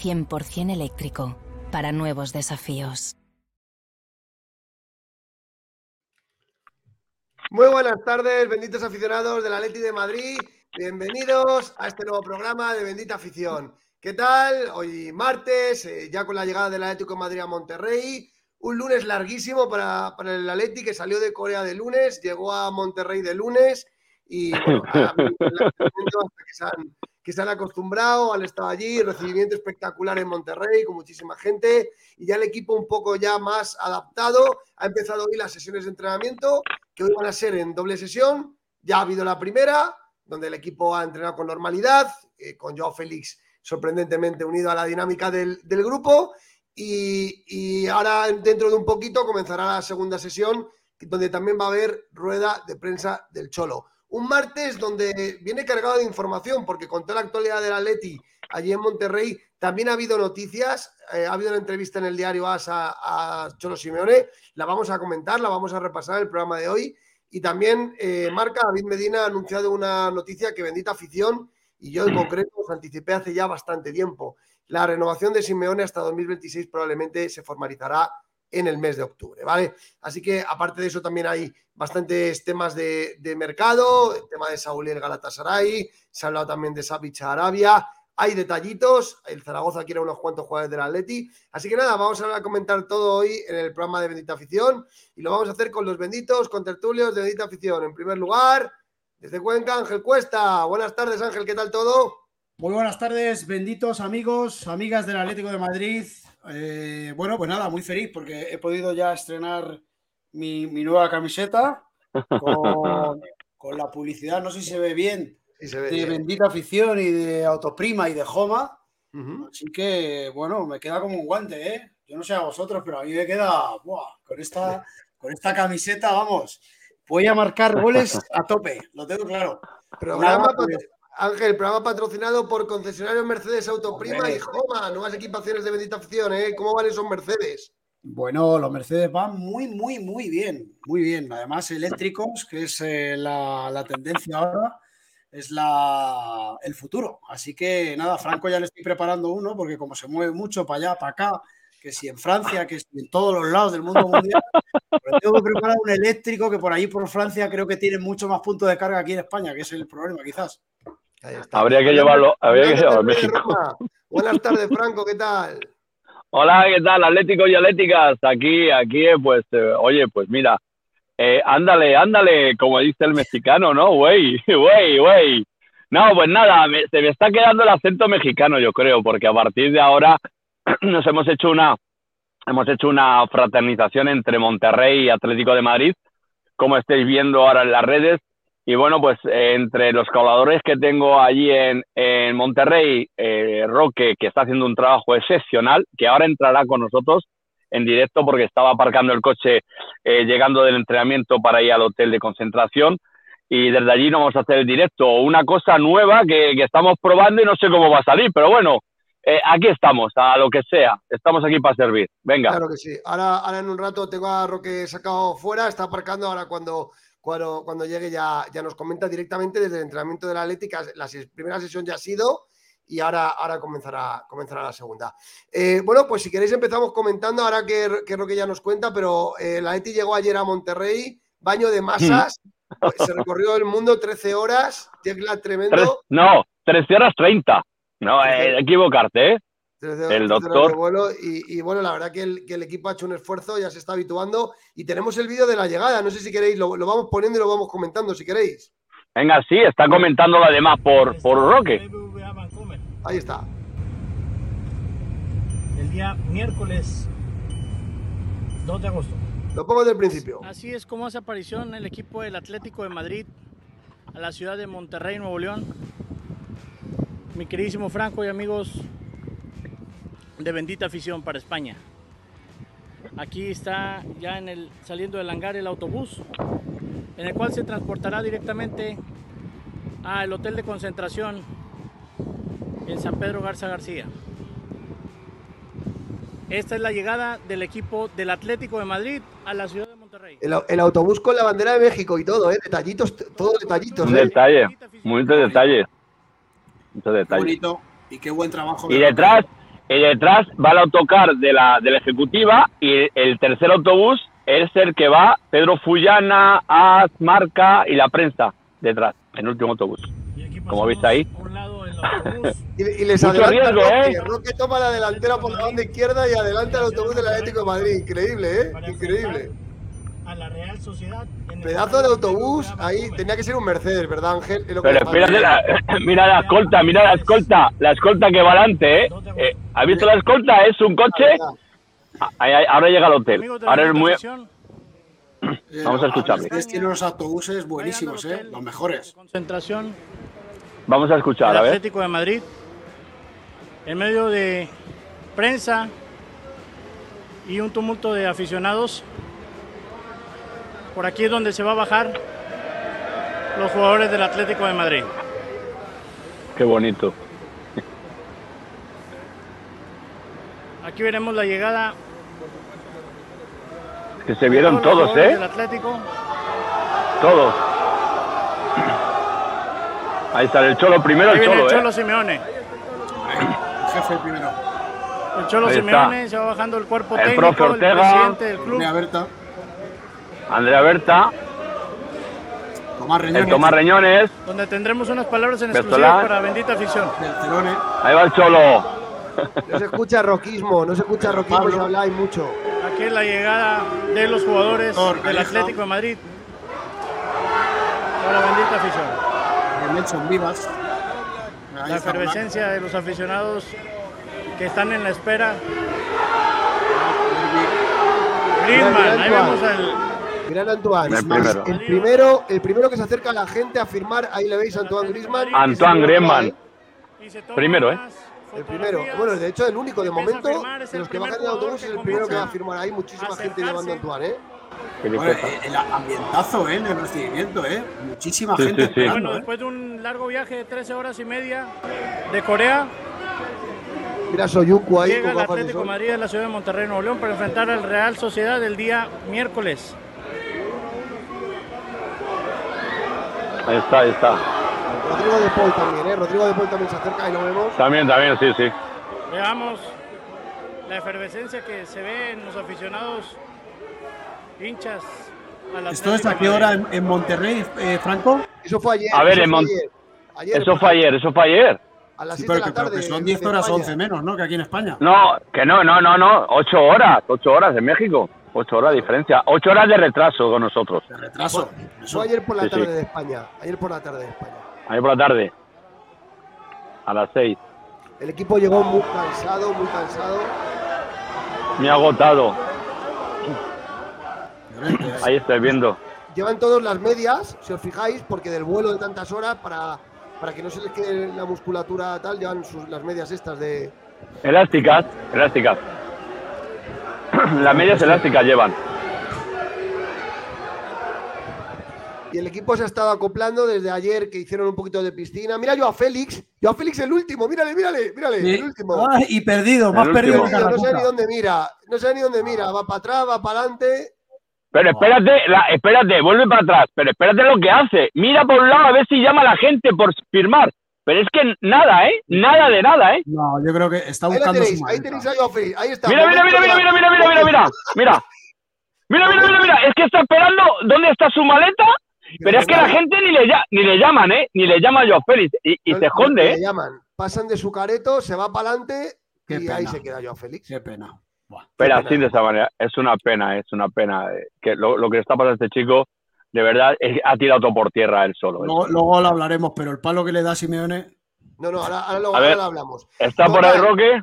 100% eléctrico. Para nuevos desafíos. Muy buenas tardes, benditos aficionados de la Leti de Madrid. Bienvenidos a este nuevo programa de Bendita Afición. ¿Qué tal? Hoy martes, eh, ya con la llegada del Atlético de Madrid a Monterrey. Un lunes larguísimo para, para el Atleti que salió de Corea de lunes, llegó a Monterrey de lunes y bueno, a hasta que se han que se han acostumbrado, han estado allí, recibimiento espectacular en Monterrey con muchísima gente y ya el equipo un poco ya más adaptado. Ha empezado hoy las sesiones de entrenamiento que hoy van a ser en doble sesión. Ya ha habido la primera, donde el equipo ha entrenado con normalidad, eh, con Joao Félix sorprendentemente unido a la dinámica del, del grupo. Y, y ahora dentro de un poquito comenzará la segunda sesión, donde también va a haber rueda de prensa del Cholo un martes donde viene cargado de información, porque con toda la actualidad del Atleti allí en Monterrey, también ha habido noticias, eh, ha habido una entrevista en el diario AS a, a, Cholo Simeone, la vamos a comentar, la vamos a repasar en el programa de hoy, y también eh, Marca David Medina ha anunciado una noticia que bendita afición, y yo en concreto os anticipé hace ya bastante tiempo. La renovación de Simeone hasta 2026 probablemente se formalizará en el mes de octubre, ¿vale? Así que aparte de eso también hay bastantes temas de, mercado, el tema de Saúl y el Galatasaray, se ha hablado también de Savic a Arabia, hay detallitos, el Zaragoza quiere unos cuantos jugadores del Atleti, así que nada, vamos a comentar todo hoy en el programa de Bendita Afición y lo vamos a hacer con los benditos, con tertulios de Bendita Afición. En primer lugar, desde Cuenca, Ángel Cuesta. Buenas tardes, Ángel, ¿qué tal todo? Muy buenas tardes, benditos amigos, amigas del Atlético de Madrid. Eh, bueno, pues nada, muy feliz porque he podido ya estrenar mi, mi nueva camiseta con, con, la publicidad, no sé si se ve bien, Sí, se ve de bien. Bendita Afición y de Autoprima y de Joma. Así que, bueno, me queda como un guante, ¿eh? Yo no sé a vosotros, pero a mí me queda, ¡buah! Con esta, con esta camiseta, vamos, voy a marcar goles a tope, lo tengo claro. Programa Nada, patro- Ángel, programa patrocinado por concesionarios Mercedes Autoprima Hombre. y Joma, nuevas equipaciones de Bendita ¿eh? ¿Cómo van esos Mercedes? Bueno, los Mercedes van muy, muy, muy bien, muy bien. Además, eléctricos, que es eh, la, la tendencia ahora, es la, el futuro. Así que nada, Franco ya le estoy preparando uno, porque como se mueve mucho para allá, para acá, que si en Francia, que si en todos los lados del mundo mundial, pues tengo que preparar un eléctrico que por ahí por Francia creo que tiene mucho más puntos de carga aquí en España, que es el problema quizás. Ahí está. Habría que llevarlo, habría que llevarlo a México. Buenas tardes, Franco, ¿qué tal? Hola, ¿qué tal, atléticos y atléticas? Aquí, aquí, pues, eh, oye, pues mira, eh, ándale, ándale, como dice el mexicano, ¿no? Güey, güey, güey. No, pues nada, me- se me está quedando el acento mexicano, yo creo, porque a partir de ahora nos hemos hecho una, hemos hecho una fraternización entre Monterrey y Atlético de Madrid, como estáis viendo ahora en las redes. Y bueno, pues eh, entre los colaboradores que tengo allí en, en Monterrey, eh, Roque, que está haciendo un trabajo excepcional, que ahora entrará con nosotros en directo porque estaba aparcando el coche eh, llegando del entrenamiento para ir al hotel de concentración. Y desde allí nos vamos a hacer el directo. Una cosa nueva que, que estamos probando y no sé cómo va a salir, pero bueno, eh, aquí estamos, a lo que sea. Estamos aquí para servir. Venga. Claro que sí. Ahora, ahora en un rato tengo a Roque sacado fuera, está aparcando ahora cuando, cuando, cuando llegue ya, ya nos comenta directamente desde el entrenamiento de la Atlética. La primera sesión ya ha sido y ahora, ahora comenzará, comenzará la segunda. Eh, bueno, pues si queréis empezamos comentando ahora que, que Roque ya nos cuenta, pero eh, la Atleti llegó ayer a Monterrey, baño de masas, pues, se recorrió el mundo 13 horas, Tres- tremendo. no, 13 horas 30. No, eh, equivocarte, ¿eh? 13 El 13 horas doctor. vuelo y, y, bueno, la verdad que el, que el equipo ha hecho un esfuerzo, ya se está habituando y tenemos el vídeo de la llegada. No sé si queréis, lo, lo vamos poniendo y lo vamos comentando si queréis. Venga, sí, está comentándolo además por, por Roque. Ahí está. el día miércoles 2 de agosto. Lo pongo desde el principio. Así es como hace aparición el equipo del Atlético de Madrid a la ciudad de Monterrey, Nuevo León. Mi queridísimo Franco y amigos de Bendita Afición para España. Aquí está ya en el, saliendo del hangar el autobús, en el cual se transportará directamente al hotel de concentración en San Pedro Garza García. Esta es la llegada del equipo del Atlético de Madrid a la ciudad de Monterrey. El, au- el autobús con la bandera de México y todo, ¿eh? Detallitos, todo detallitos, Un ¿eh? detalle, muchos detalles. Bonito y qué buen trabajo. Y de- detrás, y detrás va el autocar de la, de la ejecutiva y el tercer autobús es el que va Pedro Fullana, As, Marca y la prensa detrás, en el último autobús. Como veis ahí. Y, y les Mucho adelanta riesgo, Roque. ¿eh? Roque toma la delantera por la banda izquierda y adelanta el autobús del Atlético de Madrid. Increíble, ¿eh? Increíble. A la Real Sociedad. en el Pedazo de autobús ahí. Tenía que ser un Mercedes, ¿verdad, Ángel? Es lo que Pero espérate, la- mira la escolta, mira la escolta, la escolta que va adelante, ¿eh? Eh, ¿Has visto la escolta? Es un coche. Ahí- ahí- ahora llega al hotel. Ahora es muy. Eh, Vamos a escucharle. Ustedes tienen unos autobuses buenísimos, ¿eh? Los mejores. Concentración Vamos a escuchar, a ver. Atlético de Madrid. En medio de prensa y un tumulto de aficionados. Por aquí es donde se va a bajar los jugadores del Atlético de Madrid. Qué bonito. Aquí veremos la llegada Que se vieron todos, jugadores Del ¿eh? Atlético. Todos. Ahí está el Cholo primero, Ahí el viene Cholo, el Cholo ¿eh? Simeone. El jefe primero. El Cholo Ahí está. Simeone se va bajando el cuerpo El técnico, profe el Ortega. presidente del club. Andrea Berta, Tomás Reñones, el Tomás Reñones, donde tendremos unas palabras en Bertolán. exclusiva para Bendita Afición. ahí va el Cholo. No se escucha roquismo, no se escucha roquismo Pablo. habláis mucho. Aquí es la llegada de los jugadores Doctor del. Atlético de Madrid para Bendita Afición. Nelson Vivas. Ahí La efervescencia de los aficionados que están en la espera. Griezmann, Mira, ahí vemos al A Antoine. El primero. El primero, el primero que se acerca a la gente a firmar, ahí le veis a Antoine Griezmann. Antoine Griezmann. Primero, ¿eh? El primero. Bueno, de hecho, el único de momento de los que bajan del autobús es el primero que va a firmar. Hay muchísima gente llevando a. Antoine, ¿eh? Bueno, eh, el ambientazo, ¿eh? En el recibimiento, ¿eh? Muchísima Sí, gente sí, sí. esperando, Bueno, ¿eh? después de un largo viaje de 13 horas y media de Corea, Mira Soyuncu ahí llega el de Atlético de. Madrid a la ciudad de Monterrey, Nuevo León, para enfrentar al Real Sociedad el día miércoles. Ahí está, ahí está. Rodrigo de Paul también, ¿eh? Rodrigo de Paul también se acerca y lo vemos. También, también, sí, sí. Veamos la efervescencia que se ve en los aficionados hinchas. al ¿Esto es a qué hora en, en Monterrey, eh, Franco? Eso fue ayer. A ver, eso en fue Mon- ayer. Eso fue ayer, eso fue ayer. A las Sí, 7 de pero la que, pero tarde. que son en 10 horas, España. 11 menos, ¿no? Que aquí en España. No, que no, no, no, no. Ocho horas, ocho horas en México. Ocho horas de diferencia. Ocho horas de retraso con nosotros. De retraso. Eso. Fue ayer por la Sí, tarde sí. de España. Ayer por la tarde de España. Ahí por la tarde. A las seis. El equipo llegó muy cansado, muy cansado. Me ha agotado. Ahí estoy viendo. Llevan todos las medias, si os fijáis, porque del vuelo de tantas horas, para, para que no se les quede la musculatura tal, llevan sus, las medias estas de. Elásticas, elásticas. Las medias elásticas llevan. Y el equipo se ha estado acoplando desde ayer que hicieron un poquito de piscina. Mira yo a Félix, yo a Félix el último, mírale, mírale, mírale, Sí. el último. Y perdido, más El perdido no sé ni dónde mira, no sé ni dónde mira, va para atrás, va para adelante. Pero espérate, la- espérate, vuelve para atrás. Pero espérate lo que hace. Mira por un lado a ver si llama a la gente por firmar. Pero es que nada, ¿eh? Nada de nada, ¿eh? No, yo creo que está Ahí buscando tenéis, su ahí maleta. tenéis a Félix, ahí está. Mira, mira, mira, mira, mira, mira, mira, mira, mira. Mira. Mira, mira, mira, mira. Es que está esperando dónde está su maleta. Pero es que la gente ni le, ni le llaman, ¿eh? Ni le llama a Joao Félix. Y, y No- se no esconde, le ¿eh? llaman. Pasan de su careto, se va para adelante. Y ahí se queda Joao Félix. Qué pena. Buah. Pero pena. así de esa manera, es una pena, es una pena. eh, que lo, lo que le está pasando a este chico, de verdad, ha tirado todo por tierra él solo. Luego, luego lo hablaremos, pero el palo que le da Simeone. No, no, ahora, ahora lo, A ahora ver. lo hablamos. ¿Está por ahí. Roque?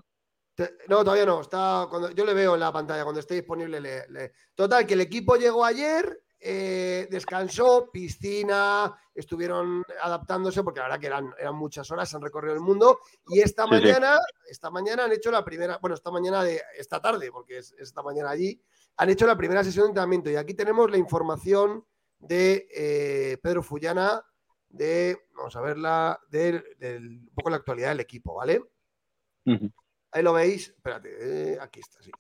Te- No, todavía no. Está cuando yo le veo en la pantalla cuando esté disponible. le- le- Total, que el equipo llegó ayer, eh, descansó, piscina, estuvieron adaptándose porque la verdad que eran, eran muchas horas, han recorrido el mundo y esta Sí, sí. mañana, esta mañana han hecho la primera, bueno, esta mañana de esta tarde porque es esta mañana allí, han hecho la primera sesión de entrenamiento y aquí tenemos la información de eh, Pedro Fullana de, vamos a verla, del, del- un poco la actualidad del equipo, ¿vale? Ahí lo veis. Espérate, eh, aquí está, sí.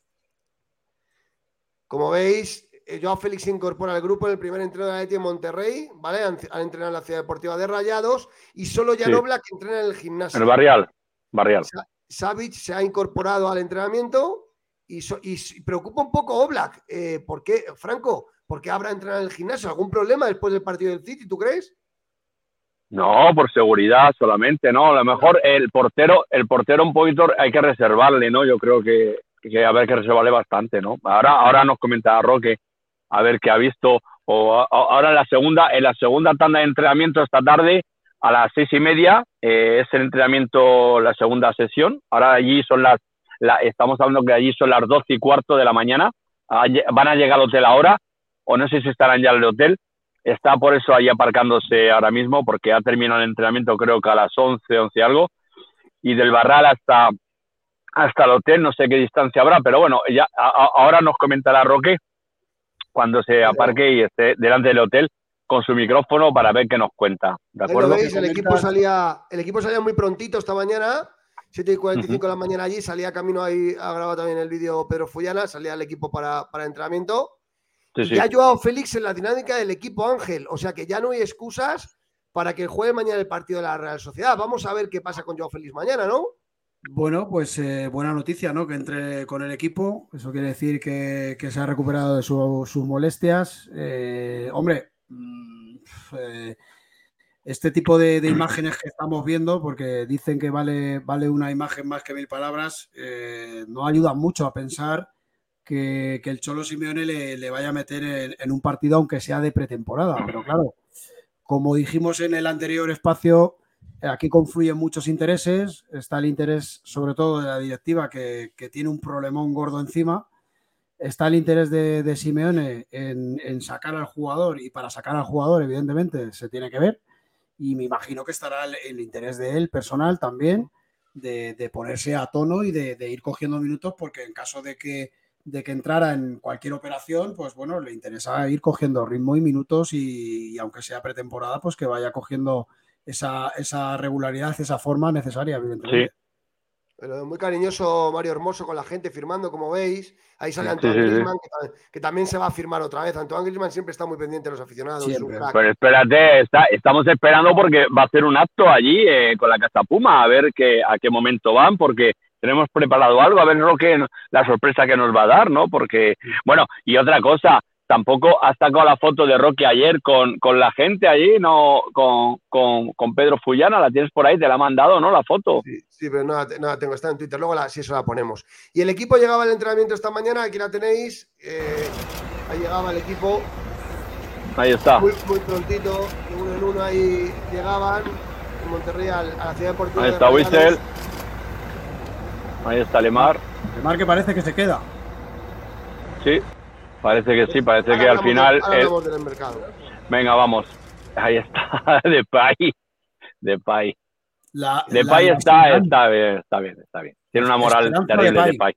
Como veis, eh, Joao Félix se incorpora al grupo en el primer entreno de la en Monterrey, ¿vale? Han, han entrenado en la Ciudad Deportiva de Rayados y solo Jan Sí. Oblak entrena en el En gimnasio. el Barrial. Barrial. Savic se ha incorporado al entrenamiento y, so- y preocupa un poco Oblak. Eh, ¿Por qué, Franco? ¿Por qué habrá entrenado en el gimnasio? ¿Algún problema después del partido del City, tú crees? No, por seguridad solamente, ¿no? A lo mejor el portero, el portero un poquito hay que reservarle, ¿no? Yo creo que, que habrá que reservarle bastante, ¿no? Ahora, ahora nos comentará Roque a ver qué ha visto. O a- a- ahora en la segunda, en la segunda tanda de entrenamiento esta tarde, a las seis y media, eh, es el entrenamiento, la segunda sesión. Ahora allí son las, la- estamos hablando que allí son las doce y cuarto de la mañana. Van a llegar al hotel ahora, o no sé si estarán ya en el hotel. Está por eso ahí aparcándose ahora mismo, porque ha terminado el entrenamiento creo que a las 11, 11 y algo. Y del Barral hasta, hasta el hotel, no sé qué distancia habrá, pero bueno, ya a- ahora nos comentará Roque cuando se aparque y esté delante del hotel con su micrófono para ver qué nos cuenta. ¿De acuerdo? veis, el equipo salía, el equipo salía muy prontito esta mañana, 7 y 45 de la mañana allí, salía camino ahí, ha grabado también el vídeo Pedro Fullana, salía el equipo para, para entrenamiento. Sí, Y sí. Ya ha Joao Félix en la dinámica del equipo Ángel, o sea que ya no hay excusas para que juegue mañana el partido de la Real Sociedad. Vamos a ver qué pasa con Joao Félix mañana, ¿no? Bueno, pues eh, buena noticia, ¿no? Que entre con el equipo. Eso quiere decir que, que se ha recuperado de su- sus molestias. Eh, hombre, mm, eh, este tipo de, de imágenes que estamos viendo, porque dicen que vale, vale una imagen más que mil palabras, eh, no ayudan mucho a pensar que, el Cholo Simeone le, vaya a meter en, un partido, aunque sea de pretemporada. Pero claro, como dijimos en el anterior espacio, Aquí confluyen muchos intereses. Está el interés, sobre todo, de la directiva, que, tiene un problemón gordo encima. Está el interés de, Simeone en, sacar al jugador, y para sacar al jugador, evidentemente, se tiene que ver. Y me imagino que estará el, el interés de él personal también, de, ponerse a tono y de ir cogiendo minutos, porque en caso de que, de que entrara en cualquier operación, pues bueno, le interesa ir cogiendo ritmo y minutos y, y aunque sea pretemporada, pues que vaya cogiendo esa, esa regularidad, esa forma necesaria, evidentemente. Pero muy cariñoso Mario Hermoso con la gente firmando, como veis. Ahí sale Sí, Antoine sí, sí. Griezmann, que, ta- que también se va a firmar otra vez. Antoine Griezmann siempre está muy pendiente de los aficionados. es un Siempre. crack. Pero espérate, está- estamos esperando porque va a hacer un acto allí eh, con la Casa Puma, a ver qué, a qué momento van, porque tenemos preparado algo, a ver lo que, la sorpresa que nos va a dar, ¿no? Porque, bueno, y otra cosa, tampoco has sacado la foto de Roque ayer con, con la gente allí, ¿no? Con, con, con Pedro Fullana, la tienes por ahí, te la ha mandado, ¿no? La foto. Sí, sí, pero no no tengo, está en Twitter. Luego la, si eso la ponemos. Y el equipo llegaba al entrenamiento esta mañana, aquí la tenéis. eh, ahí llegaba el equipo Ahí está. muy, muy prontito, de uno en uno ahí llegaban en Monterrey a, la ciudad deportiva. Ahí de está. Wissel. Ahí está Lemar. Además que parece que se queda. Sí, parece que sí, parece Ahora que al de- final... hablamos del mercado. Venga, vamos. Ahí está, de Pay. De Pay. De Pay está, está bien, está bien, está bien. Tiene una moral terrible de Pay.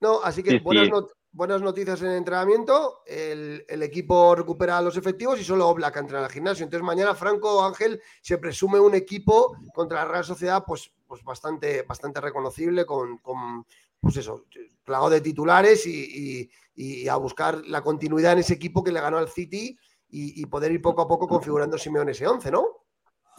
No, así que Sí, buenas, sí. not- buenas noticias en el entrenamiento. El, el equipo recupera los efectivos y solo Oblak entra en el gimnasio. Entonces mañana Franco Ángel se presume un equipo contra la Real Sociedad pues, pues bastante, bastante reconocible con, con, pues eso, plagado de titulares y, y- y a buscar la continuidad en ese equipo que le ganó al City y, y poder ir poco a poco configurando Simeone ese 11, ¿no?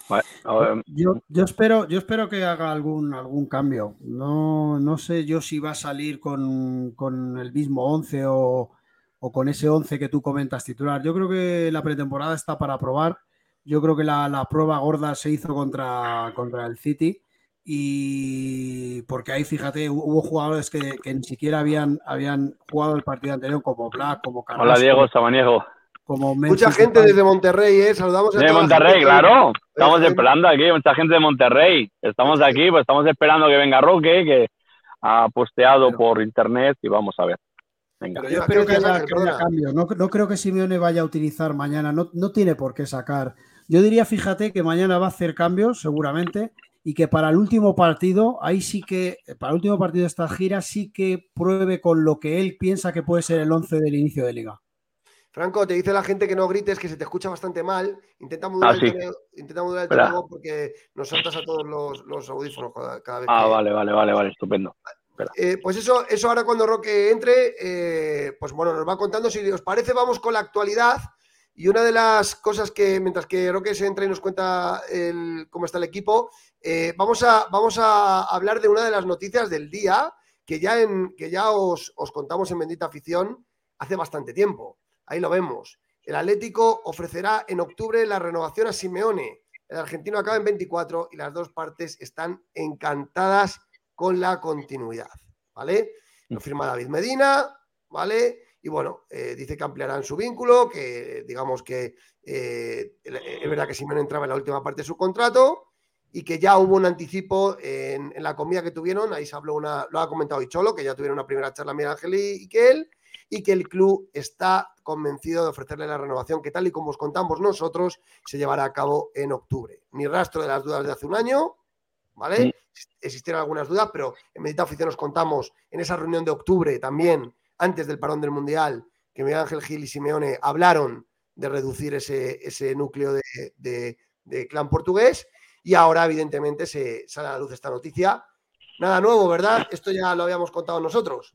Vale, ver, Yo, yo espero, yo espero que haga algún, algún cambio. No, no sé yo si va a salir con, con el mismo 11 o, o con ese 11 que tú comentas titular. Yo creo que la pretemporada está para probar. Yo creo que la, la prueba gorda se hizo contra, contra el City y porque ahí, fíjate, hubo jugadores que, que ni siquiera habían, habían jugado el partido anterior, como Black, como Carrasco. Hola Diego Samaniego. Como Mucha gente desde Monterrey, ¿eh? Saludamos a De toda Monterrey, claro. Estamos Oye, esperando aquí, mucha gente de Monterrey. Estamos aquí, pues estamos esperando que venga Roque, que ha posteado Pero- por internet y vamos a ver. Venga. Pero Yo espero ¿qué que haya, que haya. No, no creo que Simeone vaya a utilizar mañana. No, no tiene por qué sacar. Yo diría, fíjate, que mañana va a hacer cambios, seguramente, y que para el último partido, ahí sí que, para el último partido de esta gira, sí que pruebe con lo que él piensa que puede ser el 11 del inicio de liga. Franco, te dice la gente que no grites, que se te escucha bastante mal. Intenta modular, Ah, sí. el, tono, intenta modular el porque nos saltas a todos los, los audífonos cada, cada vez Ah, que... vale, vale, vale, vale, estupendo. Eh, pues eso, eso ahora cuando Roque entre, eh, pues bueno, nos va contando. Si os parece, vamos con la actualidad. Y una de las cosas que, mientras que Roque se entra y nos cuenta el- cómo está el equipo, eh, vamos, a, vamos a hablar de una de las noticias del día que ya, en, que ya os, os contamos en Bendita Afición hace bastante tiempo. Ahí lo vemos. El Atlético ofrecerá en octubre la renovación a Simeone. El argentino acaba en 24 y las dos partes están encantadas con la continuidad, ¿vale? Lo firma David Medina, ¿vale? Y bueno, eh, dice que ampliarán su vínculo, que digamos que eh, es verdad que Simeone entraba en la última parte de su contrato y que ya hubo un anticipo en, en la comida que tuvieron, ahí se habló una, lo ha comentado Icholo, que ya tuvieron una primera charla Miguel Ángel y, que él, y que el club está convencido de ofrecerle la renovación que tal y como os contamos nosotros, se llevará a cabo en octubre. Ni rastro de las dudas de hace un año, ¿vale? Existieron algunas dudas, pero en Medita Oficial nos contamos en esa reunión de octubre también, antes del parón del Mundial, que Miguel Ángel Gil y Simeone hablaron de reducir ese, ese núcleo de, de- de clan portugués y ahora evidentemente se sale a la luz esta noticia. Nada nuevo, ¿verdad? Esto ya lo habíamos contado nosotros.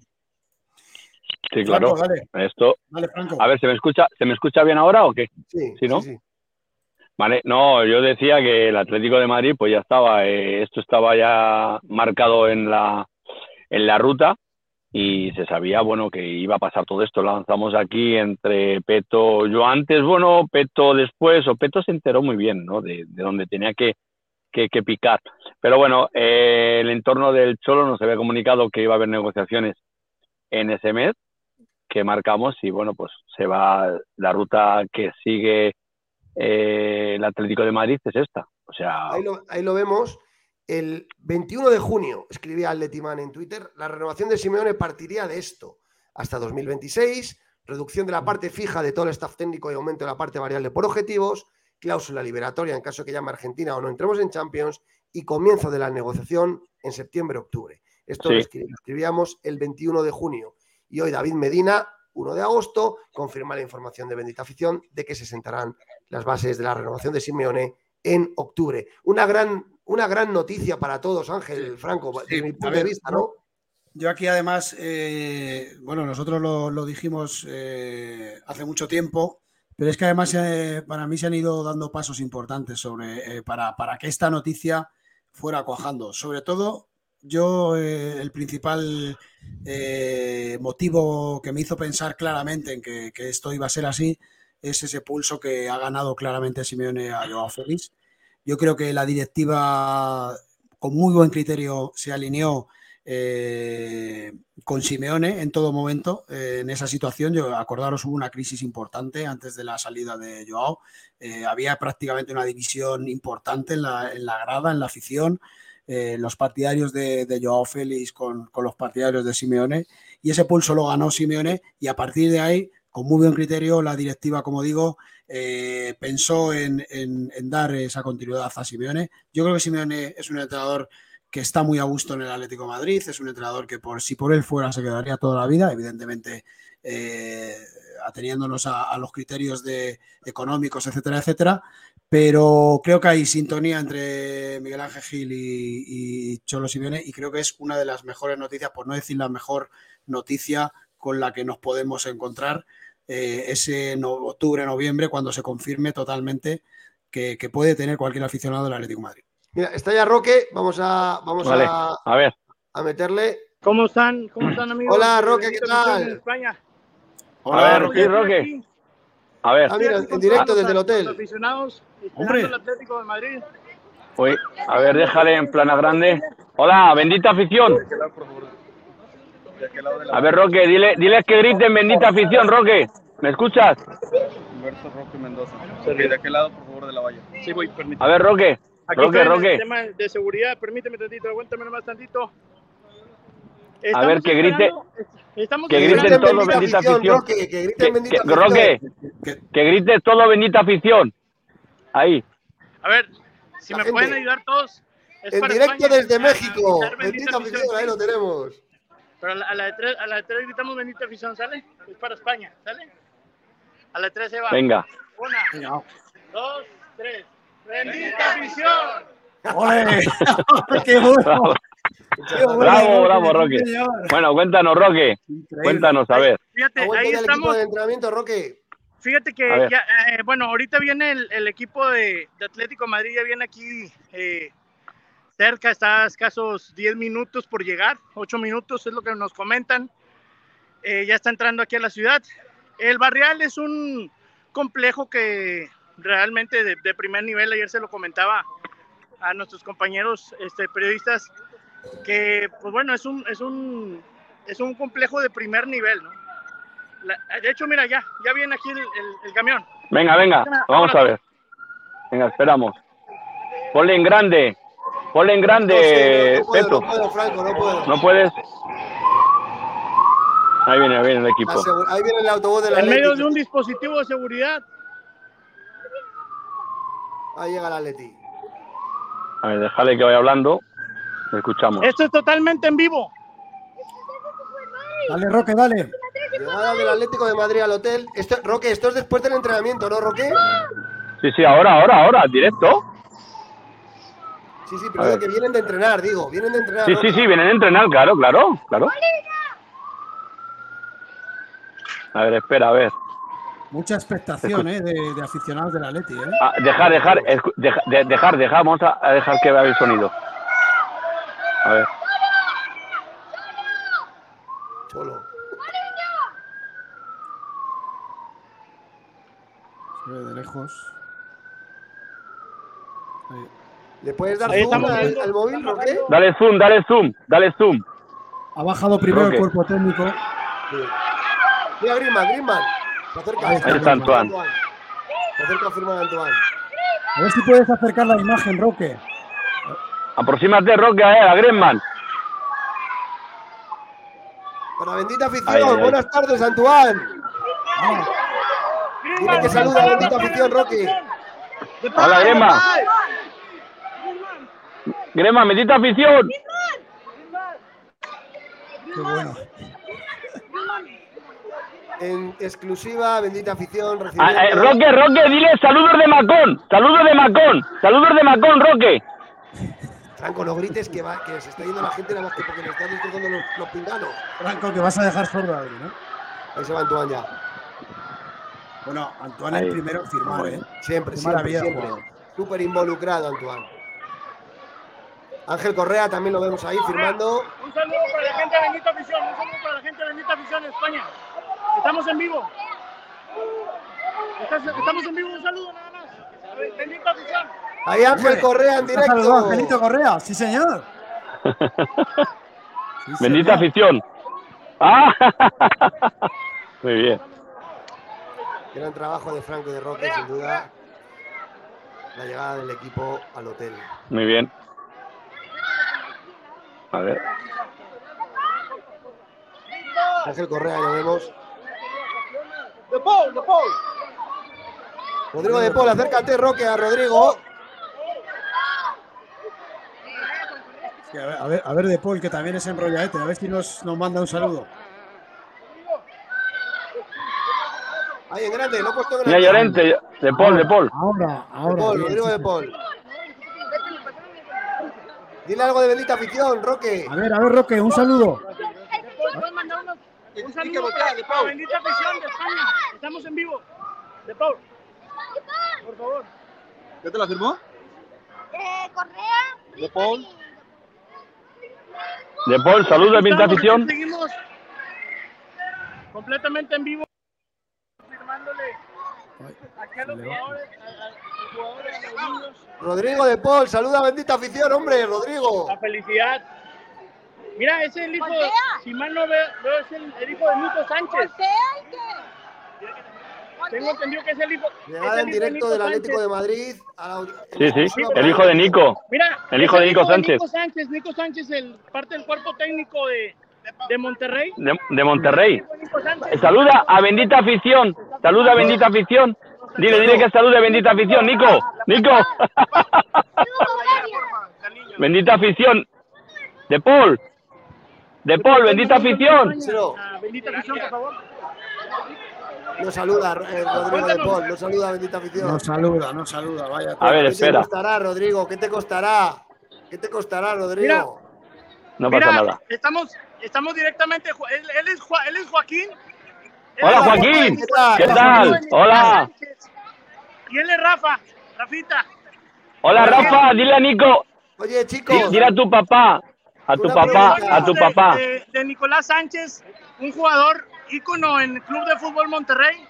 Sí, claro. Franco, dale, Esto, Franco. a ver, ¿se me escucha, ¿se me escucha bien ahora o qué? Sí, Sí, ¿no? sí, sí. Vale, no, yo decía que el Atlético de Madrid, pues ya estaba, eh, esto estaba ya marcado en la, en la ruta y se sabía, bueno, que iba a pasar todo esto. Lo lanzamos aquí entre Peto, yo antes, bueno, Peto después, o Peto se enteró muy bien, ¿no? De, de donde tenía que, que, que picar. Pero bueno, eh, el entorno del Cholo nos había comunicado que iba a haber negociaciones en ese mes que marcamos y bueno, pues se va la ruta que sigue eh, el Atlético de Madrid es esta. O sea, Ahí lo, vemos. El 21 de junio, escribía Atletiman en Twitter, la renovación de Simeone partiría de esto hasta 2026, reducción de la parte fija de todo el staff técnico y aumento de la parte variable por objetivos, cláusula liberatoria en caso que llame Argentina o no entremos en Champions y comienzo de la negociación en septiembre-octubre. Esto Sí. lo, escri- lo escribíamos el 21 de junio. Y hoy David Medina, 1 de agosto, confirma la información de Bendita Afición de que se sentarán las bases de la renovación de Simeone en octubre. Una gran, una gran noticia para todos, Ángel Franco, Sí, desde mi punto ver, de vista, ¿no? Yo aquí además, eh, bueno, nosotros lo, lo dijimos eh, hace mucho tiempo, pero es que además eh, para mí se han ido dando pasos importantes sobre, eh, para, para que esta noticia fuera cuajando. Sobre todo, yo eh, el principal motivo que me hizo pensar claramente en que, que esto iba a ser así es ese pulso que ha ganado claramente Simeone a Joao Félix. Yo creo que la directiva con muy buen criterio se alineó eh, con Simeone en todo momento eh, en esa situación. Yo acordaros hubo una crisis importante antes de la salida de Joao. Eh, había prácticamente una división importante en la, en la grada, en la afición. eh, los partidarios de, Joao Félix con, con los partidarios de Simeone y ese pulso lo ganó Simeone y a partir de ahí, con muy buen criterio, la directiva, como digo, pensó en, en- en dar esa continuidad a Simeone. Yo creo que Simeone es un entrenador que está muy a gusto en el Atlético Madrid, es un entrenador que por si por él fuera se quedaría toda la vida, evidentemente eh, ateniéndonos a, los criterios de económicos, etcétera, etcétera. Pero creo que hay sintonía entre Miguel Ángel Gil y, y Cholo Simeone y creo que es una de las mejores noticias, por no decir la mejor noticia con la que nos podemos encontrar eh, ese octubre, noviembre, cuando se confirme totalmente que, puede tener cualquier aficionado del Atlético Madrid. Mira, está ya Roque, vamos a, vamos Vale. a, a ver, a meterle. ¿Cómo están? ¿Cómo están, amigos? Hola, Roque, ¿qué tal? España. A ver, Roque. aquí. a ver. Ah, mira, en directo desde el los hotel. aficionados Hombre. el Atlético de Madrid. Uy, a ver, déjale en plana grande. Hola, bendita afición. A ver, Roque, dile, diles que griten bendita afición, Roque. ¿Me escuchas? Humberto Roque Mendoza. De aquel lado, por favor, de la valla. Sí, voy, permíteme. A ver, Roque. Aquí Roque, está el Roque. tema de seguridad, permíteme tantito, aguántame nomás tantito. A ver, que grite- Estamos que griten todos bendita afición. Roque, que Que, griten bendita que- afición. Roque, que grites todo bendita afición. Ahí. A ver, si La me gente. pueden ayudar todos. Es En para directo España, desde México. Bendita afición, ahí lo tenemos. Pero a la, a la de tres, a la de tres gritamos bendita afición, ¿sale? Es para España, ¿sale? A la de tres se va. Venga. Una, Venga, dos, tres. ¡Bendita! ¡Ole! ¡Qué bueno! ¡Qué bueno, Bravo, bravo, Roque. Bueno, cuéntanos, Roque. Increíble. Cuéntanos, a ver. Fíjate, ahí estamos. de entrenamiento, Roque. Fíjate que ya, eh, bueno, ahorita viene el, el equipo de, de Atlético de Madrid, ya viene aquí eh, cerca, está a escasos 10 minutos por llegar, 8 minutos es lo que nos comentan. Eh, ya está entrando aquí a la ciudad. El Barrial es un complejo que realmente de, de primer nivel, ayer se lo comentaba a nuestros compañeros este, periodistas, que pues bueno, es un, es un, es un complejo de primer nivel, ¿no? La- de hecho, mira, ya, ya viene aquí el, el- el camión. Venga, venga. Vamos a ver. Venga, esperamos. Ponle en grande. Ponle en No grande, no, no puedo, Peto. no puedo, Franco, no puedo. ¿No puedes? Ahí viene, ahí viene el equipo. Ahí viene el autobús de la En medio de un dispositivo de seguridad. Ahí llega la Leti. A ver, déjale que vaya hablando. Lo escuchamos. Esto es totalmente en vivo. Dale, Roque, dale. Llegada del Atlético de Madrid al hotel. Esto, Roque, esto es después del entrenamiento, ¿no, Roque? Sí, sí, ahora, ahora, ahora, directo. Sí, sí, pero que vienen de entrenar, digo. Vienen de entrenar. Sí, sí, sí, vienen a entrenar, claro, claro, claro. A ver, espera, a ver. Mucha expectación ¿eh? de, de aficionados del Atleti. ¿eh? Ah, dejar, dejar, deja- de- dejar, dejar, vamos a, a dejar que vea el sonido. A ver. Cholo. Se ve de lejos. Ahí. ¿Le puedes dar Ahí zoom estamos al, al móvil, Roque? Dale zoom, dale zoom, dale zoom. Ha bajado primero Roque. el cuerpo técnico. Sí. Mira, Griezmann, Griezmann. Se acerca. Ahí está Ahí está Antoine. Se acerca a firmar Antoine. A ver si puedes acercar la imagen, Roque. Aproxímate, Roque, a, él, a Griezmann. Para bendita afición, Ahí, ahí, ahí. buenas tardes, Antoine. Dile que saluda a bendita afición, Roque. Hola, Griezmann. Griezmann, metita afición. Qué bueno. En exclusiva, bendita afición, Ah, recibiendo... eh, Roque, Roque, dile saludos de Macón. Saludos de Macón. Saludos de Macón, Roque. Franco, no grites que, va, que se está yendo la gente nada más que porque le están destrozando los, los pinganos. Franco, que vas a dejar sordo a Adri, ¿no? Ahí se va Antoine ya. Bueno, Antoine Ahí. el primero en firmar, ¿eh? Siempre, siempre, siempre. Súper involucrado, Antoine. Ángel Correa también lo vemos ahí firmando. Un saludo para la gente de Bendita Afición. Un saludo para la gente de Bendita Afición en España. Estamos en vivo. Estamos en vivo. Un saludo nada más. Bendita Afición. Ahí Ángel Correa en ¿Has saludado a directo. Angelito Correa? Sí, señor. Sí, Bendita señor. afición. Ah, muy bien. Gran trabajo de Franco y de Roque, sin duda. La llegada del equipo al hotel. Muy bien. A ver. Ángel Correa, ya lo vemos. De Paul, de Paul. Rodrigo de Paul, acércate, Roque, a Rodrigo. Sí, a, ver, a, ver, a ver, De Paul, que también es enrolladete. A ver si nos, nos manda un saludo. Ahí en grande, lo he puesto en Mira, grande. Llorente, de Paul, de Paul. Ahora, De ahora. Paul, bien, Rodrigo de. Paul. Dile algo de bendita afición, Roque. A ver, a ver, Roque, un saludo. ¿Puedes mandar unos- un saludo para la Bendita Afición de España. Estamos en vivo. De Paul. Por favor. ¿Ya te la firmó? Eh, Correa. ¿De Paul? De Paul, saludos de Bendita afición. Seguimos completamente en vivo. Firmándole aquí a los jugadores, a- a- a los jugadores, a los niños. Rodrigo de Paul, saluda bendita afición, hombre, Rodrigo. La felicidad. Mira, ese es el hijo, Voltea. si mal no veo, veo, es el, el hijo de Nico Sánchez. ¿Voltea y qué? Tengo entendido que es el hijo. es Llegada el en hijo de directo del Atlético Sánchez. de Madrid. a la- Sí, sí, el hijo de Nico. Mira, El hijo de Nico Sánchez. Nico Sánchez, Nico Sánchez, el parte del cuerpo técnico de, de Monterrey. De, de Monterrey. Saluda a bendita afición. Saluda a bendita afición. Dile, dile que salude bendita afición. Nico, Nico. bendita afición. De Paul. De Paul, bendita afición. Bendita afición, por favor. No saluda eh, Rodrigo de Paul, no saluda bendita afición. No saluda, no saluda, vaya. A ver, ¿Qué te espera. costará, Rodrigo? ¿Qué te costará? ¿Qué te costará, Rodrigo? No pasa Mira, nada. Estamos, estamos directamente. Él, él es, Ju- él es Joaquín. Él Hola, es Joaquín. ¿Qué tal? ¿Qué tal? Hola. Y él es Rafa. Rafita. Hola, Rafa. Dile a Nico. Oye, chicos, Dile a tu papá. A tu papá. A tu de- papá. De, de Nicolás Sánchez, un jugador ícono en el Club de Fútbol Monterrey.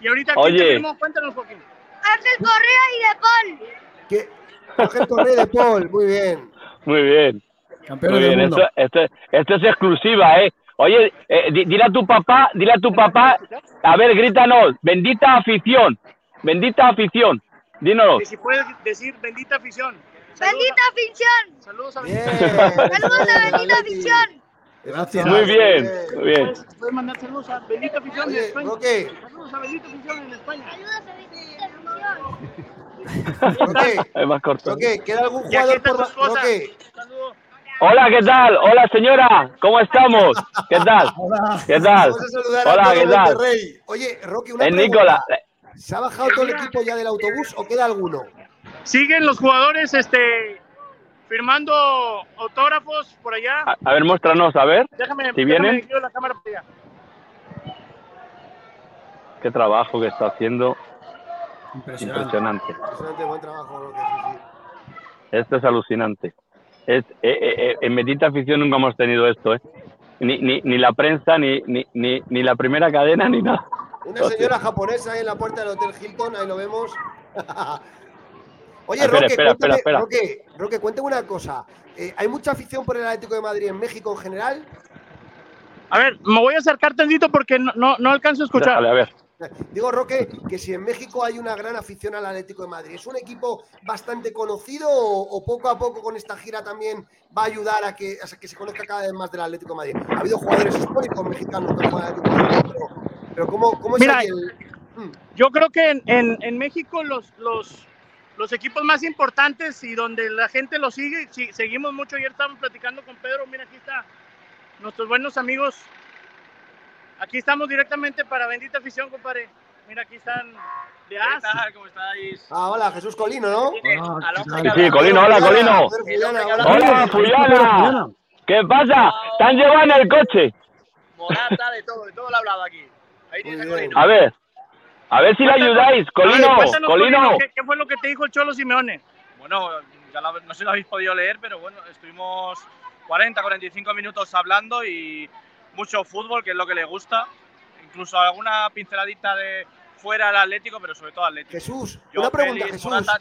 Y ahorita aquí Oye. tenemos, cuéntanos, Joaquín. Ángel Correa y de Paul. ¿qué? Ángel Correa de Paul, muy bien. Muy bien. Campeón Muy del bien. mundo. Esto, esto, esto es exclusiva, ¿eh? Oye, eh, di- dile a tu papá, dile a tu papá. A ver, grítanos. Bendita afición. Bendita afición. Dínoslo. Si puedes decir bendita afición. Bendita afición. Saludos a Bien. Saludos a bendita afición. Gracias. Muy bien. Muy bien. Puedes, mandar saludos a bendita afición en España. Saludos a bendita afición en España. Saludos a bendita afición. Roque, Es más corto. Roque, ¿queda algún jugador por? Saludos. Hola, ¿qué tal? Hola, señora. ¿Cómo estamos? ¿Qué tal? Hola. ¿Qué tal? Hola, ¿qué tal? Monterrey. Oye, Roque, una Es pregunta. Nicola. ¿Se ha bajado todo el equipo ya del autobús o queda alguno? Siguen los jugadores este, firmando autógrafos por allá. A, a ver, muéstranos, a ver. Déjame, si déjame vienen. que quiero la cámara por allá. Qué trabajo que está haciendo. Impresionante. Impresionante. Impresionante, buen trabajo, sí, sí. Esto es alucinante. Es, eh, eh, eh, en Bendita Afición nunca hemos tenido esto, ¿eh? Ni, ni, ni la prensa, ni, ni, ni, ni la primera cadena, ni nada. Una señora japonesa ahí en la puerta del Hotel Hilton, ahí lo vemos. Oye, Espera, Roque, espera, cuéntame, espera, espera. Roque, Roque, cuéntame una cosa. Eh, ¿Hay mucha afición por el Atlético de Madrid en México en general? A ver, me voy a acercar tantito porque no, no, no alcanzo a escuchar. Déjale, a ver. Digo, Roque, que si en México hay una gran afición al Atlético de Madrid, ¿es un equipo bastante conocido o, o poco a poco con esta gira también va a ayudar a que, a que se conozca cada vez más del Atlético de Madrid? Ha habido jugadores históricos mexicanos que juegan al Atlético de Madrid, pero, pero ¿cómo, cómo es Mira, el- Yo creo que en, en- en México los, los, los equipos más importantes y donde la gente lo sigue, si- seguimos mucho. Ayer estábamos platicando con Pedro, mira, aquí está nuestros buenos amigos. Aquí estamos directamente para Bendita Afición, compadre. Mira, aquí están de AS. ¿Cómo estáis? Ah, hola, Jesús Colino, ¿no? Ah, ¿qué Sí, Colino, hola, Colino. Fullana, hola. Fuyana. ¿Qué pasa? ¿Te han llevado en el coche? Morata, de todo, de todo lo he hablado aquí. Ahí tienes a Muy bien. Colino. A ver. A ver si le ayudáis. A ver, Colino, cuéntanos, Colino. ¿qué, qué fue lo que te dijo el Cholo Simeone? Bueno, ya lo- no sé si lo habéis podido leer, pero bueno, estuvimos 40, 45 minutos hablando y mucho fútbol, que es lo que le gusta. Incluso alguna pinceladita de fuera al Atlético, pero sobre todo Atlético. Jesús, Yo, una pregunta, Jesús. Morata,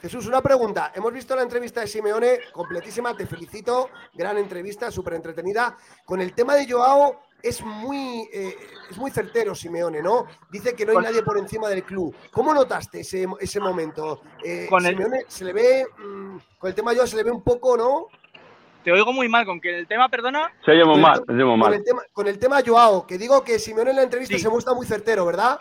Jesús, una pregunta. Hemos visto la entrevista de Simeone, completísima, te felicito, gran entrevista, súper entretenida. Con el tema de Joao, es muy, eh, es muy certero Simeone, ¿no? Dice que no hay Con- nadie por encima del club. ¿Cómo notaste ese, ese momento? Eh, Con el- Simeone se le ve, mm, con el tema Joao se le ve un poco, ¿no? Te oigo muy mal con que el tema, perdona. Se oye muy mal, se oye muy Con mal. el, tema, con el tema Joao, que digo que Simeone en la entrevista Sí. se muestra muy certero, ¿verdad?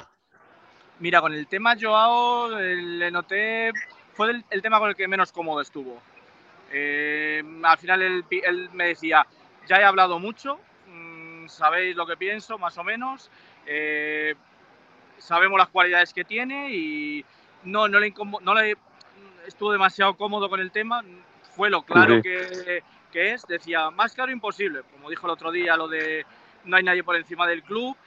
Mira, con el tema Joao le noté, fue el, el tema con el que menos cómodo estuvo. Eh, al final él, él me decía, ya he hablado mucho, sabéis lo que pienso, más o menos, eh, sabemos las cualidades que tiene y no, no, le, no le estuvo demasiado cómodo con el tema, fue lo claro sí. que, que es, decía, más claro imposible, como dijo el otro día, lo de no hay nadie por encima del club,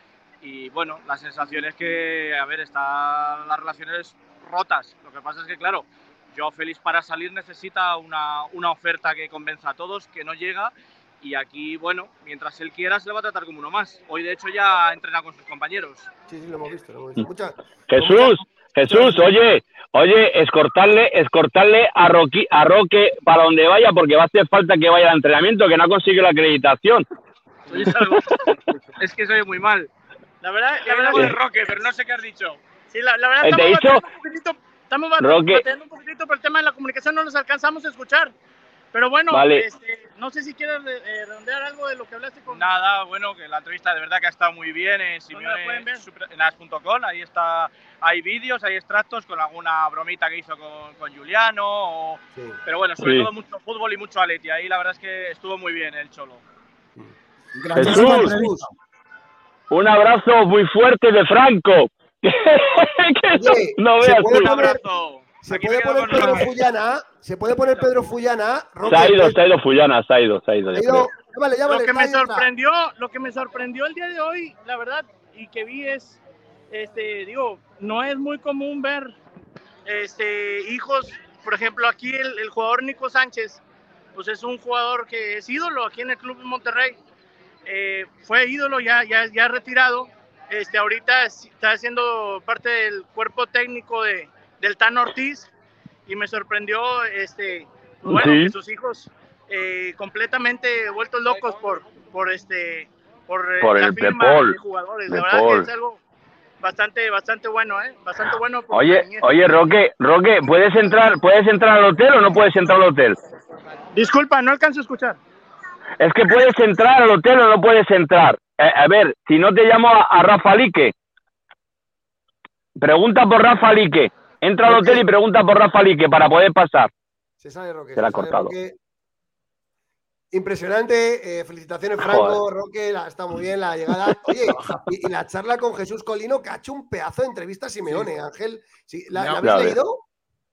y bueno, la sensación es que, a ver, están las relaciones rotas. Lo que pasa es que, claro, Joao Félix para salir necesita una, una oferta que convenza a todos, que no llega. Y aquí, bueno, mientras él quiera, se le va a tratar como uno más. Hoy, de hecho, ya ha entrenado con sus compañeros. Sí, sí, lo hemos visto. Lo hemos visto. Mucha- Jesús, Jesús, oye, oye, escortarle, escortarle a, Roqui- a Roque para donde vaya, porque va a hacer falta que vaya al entrenamiento, que no ha conseguido la acreditación. Oye, algo. es que soy muy mal. La verdad, la verdad de Roque, pero no sé qué has dicho. Sí, la, la verdad Eh, te estamos hizo- batallando un poquitito, estamos bat- Roque. un poquitito por el tema de la comunicación, no nos alcanzamos a escuchar. Pero bueno, Vale. este, no sé si quieres eh, redondear algo de lo que hablaste con... Nada, bueno, que la entrevista de verdad que ha estado muy bien en ¿Dónde la pueden ver? Simeone super- en as.com. Ahí está, hay vídeos, hay extractos con alguna bromita que hizo con, con Juliano. o- Sí. Pero bueno, sobre Sí. todo mucho fútbol y mucho Aleti. Ahí la verdad es que estuvo muy bien el Cholo. Grandísima Jesús. Un abrazo muy fuerte de Franco. Oye, no ¿se veas. Un abrazo. Se Aquí puede poner Pedro. Fullana, se puede poner Pedro Fullana. Se ha ido, se ha ido Fullana, se ha ido, se ha ido. ha lo que me está sorprendió, lo que me sorprendió el día de hoy, la verdad, y que vi es, este, digo, no es muy común ver, este, hijos, por ejemplo, aquí el, el jugador Nico Sánchez, pues es un jugador que es ídolo aquí en el club de Monterrey, Eh, fue ídolo ya, ya, ya retirado, este, ahorita es- está siendo parte del cuerpo técnico de, del Tan Ortiz, y me sorprendió, este, bueno, Sí. que sus hijos eh, completamente vueltos locos por, por este, por, eh, Por la el firma Pepol. de jugadores. De La verdad Paul. que es algo bastante, bastante bueno, ¿eh? Bastante bueno. Oye, oye, Roque, Roque, ¿puedes entrar, ¿puedes entrar al hotel o no puedes entrar al hotel? Disculpa, no alcanzo a escuchar. Es que puedes entrar al hotel o no puedes entrar. Eh, a ver, si no te llamo a, a Rafa Lique. Pregunta por Rafa Lique. Entra al hotel y pregunta por Rafa Lique para poder pasar. Se sale Roque. Se la ha cortado. Roque. Impresionante, eh, felicitaciones Joder. Franco, Roque, la- está muy bien la llegada. Oye, y, y la charla con Jesús Colino, que ha hecho un pedazo de entrevista a Simeone, Ángel. Sí, ¿La, Me la ha- habéis leído?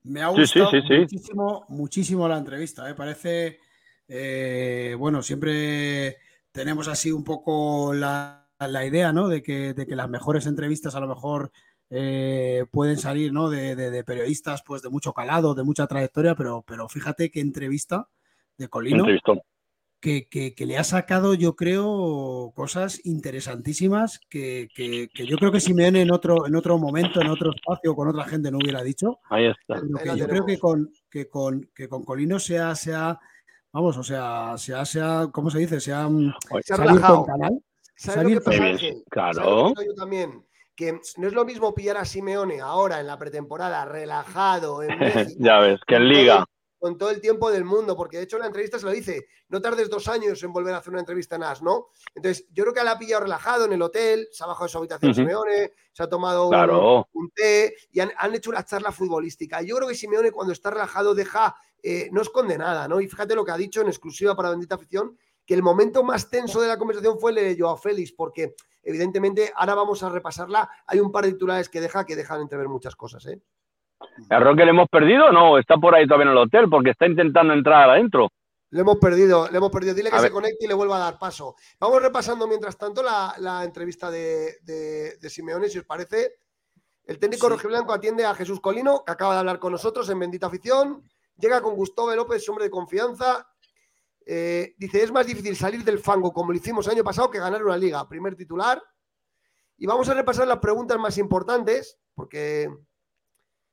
Me ha Sí, sí, gustado sí, sí. muchísimo, muchísimo la entrevista. ¿eh? Parece, eh, bueno, siempre tenemos así un poco la, la idea, ¿no? De que, de que las mejores entrevistas a lo mejor eh, pueden salir, ¿no? De, de- de periodistas, pues, de mucho calado, de mucha trayectoria, pero, pero fíjate qué entrevista de Colino que, que- que le ha sacado, yo creo, cosas interesantísimas que, que- que yo creo que Simeone en otro, en otro momento, en otro espacio, con otra gente no hubiera dicho. Ahí está. Pero yo creo que con, que con, que con Colino sea, sea, vamos, o sea, sea, sea, ¿cómo se dice? Sea, Se ha se ha relajado. canal. Se ha ¿Sabes lo que abierto- pasa, Muy bien, Ángel? claro. ¿Sabes lo que creo yo también? Que no es lo mismo pillar a Simeone ahora en la pretemporada, relajado, en México, ya ves, que en Liga. con todo el tiempo del mundo, porque de hecho en la entrevista se lo dice, no tardes dos años en volver a hacer una entrevista en AS, ¿no? Entonces, yo creo que la ha pillado relajado en el hotel, se ha bajado de su habitación. Simeone, se ha tomado un, té y han, han hecho una charla futbolística. Yo creo que Simeone cuando está relajado deja, eh, no esconde nada, ¿no? Y fíjate lo que ha dicho en exclusiva para Bendita Afición, que el momento más tenso de la conversación fue el de Joao Félix, porque evidentemente ahora vamos a repasarla. Hay un par de titulares que deja que dejan entrever muchas cosas, ¿eh? ¿A Roque le hemos perdido no? Está por ahí todavía en el hotel porque está intentando entrar adentro. Le hemos perdido, le hemos perdido. Dile que se conecte y le vuelva a dar paso. Vamos repasando mientras tanto la, la entrevista de, de- de Simeone, si os parece. El técnico Sí. rojiblanco atiende a Jesús Colino, que acaba de hablar con nosotros en Bendita Afición. Llega con Gustavo López, hombre de confianza. Eh, dice, es más difícil salir del fango como lo hicimos el año pasado que ganar una liga. Primer titular. Y vamos a repasar las preguntas más importantes, porque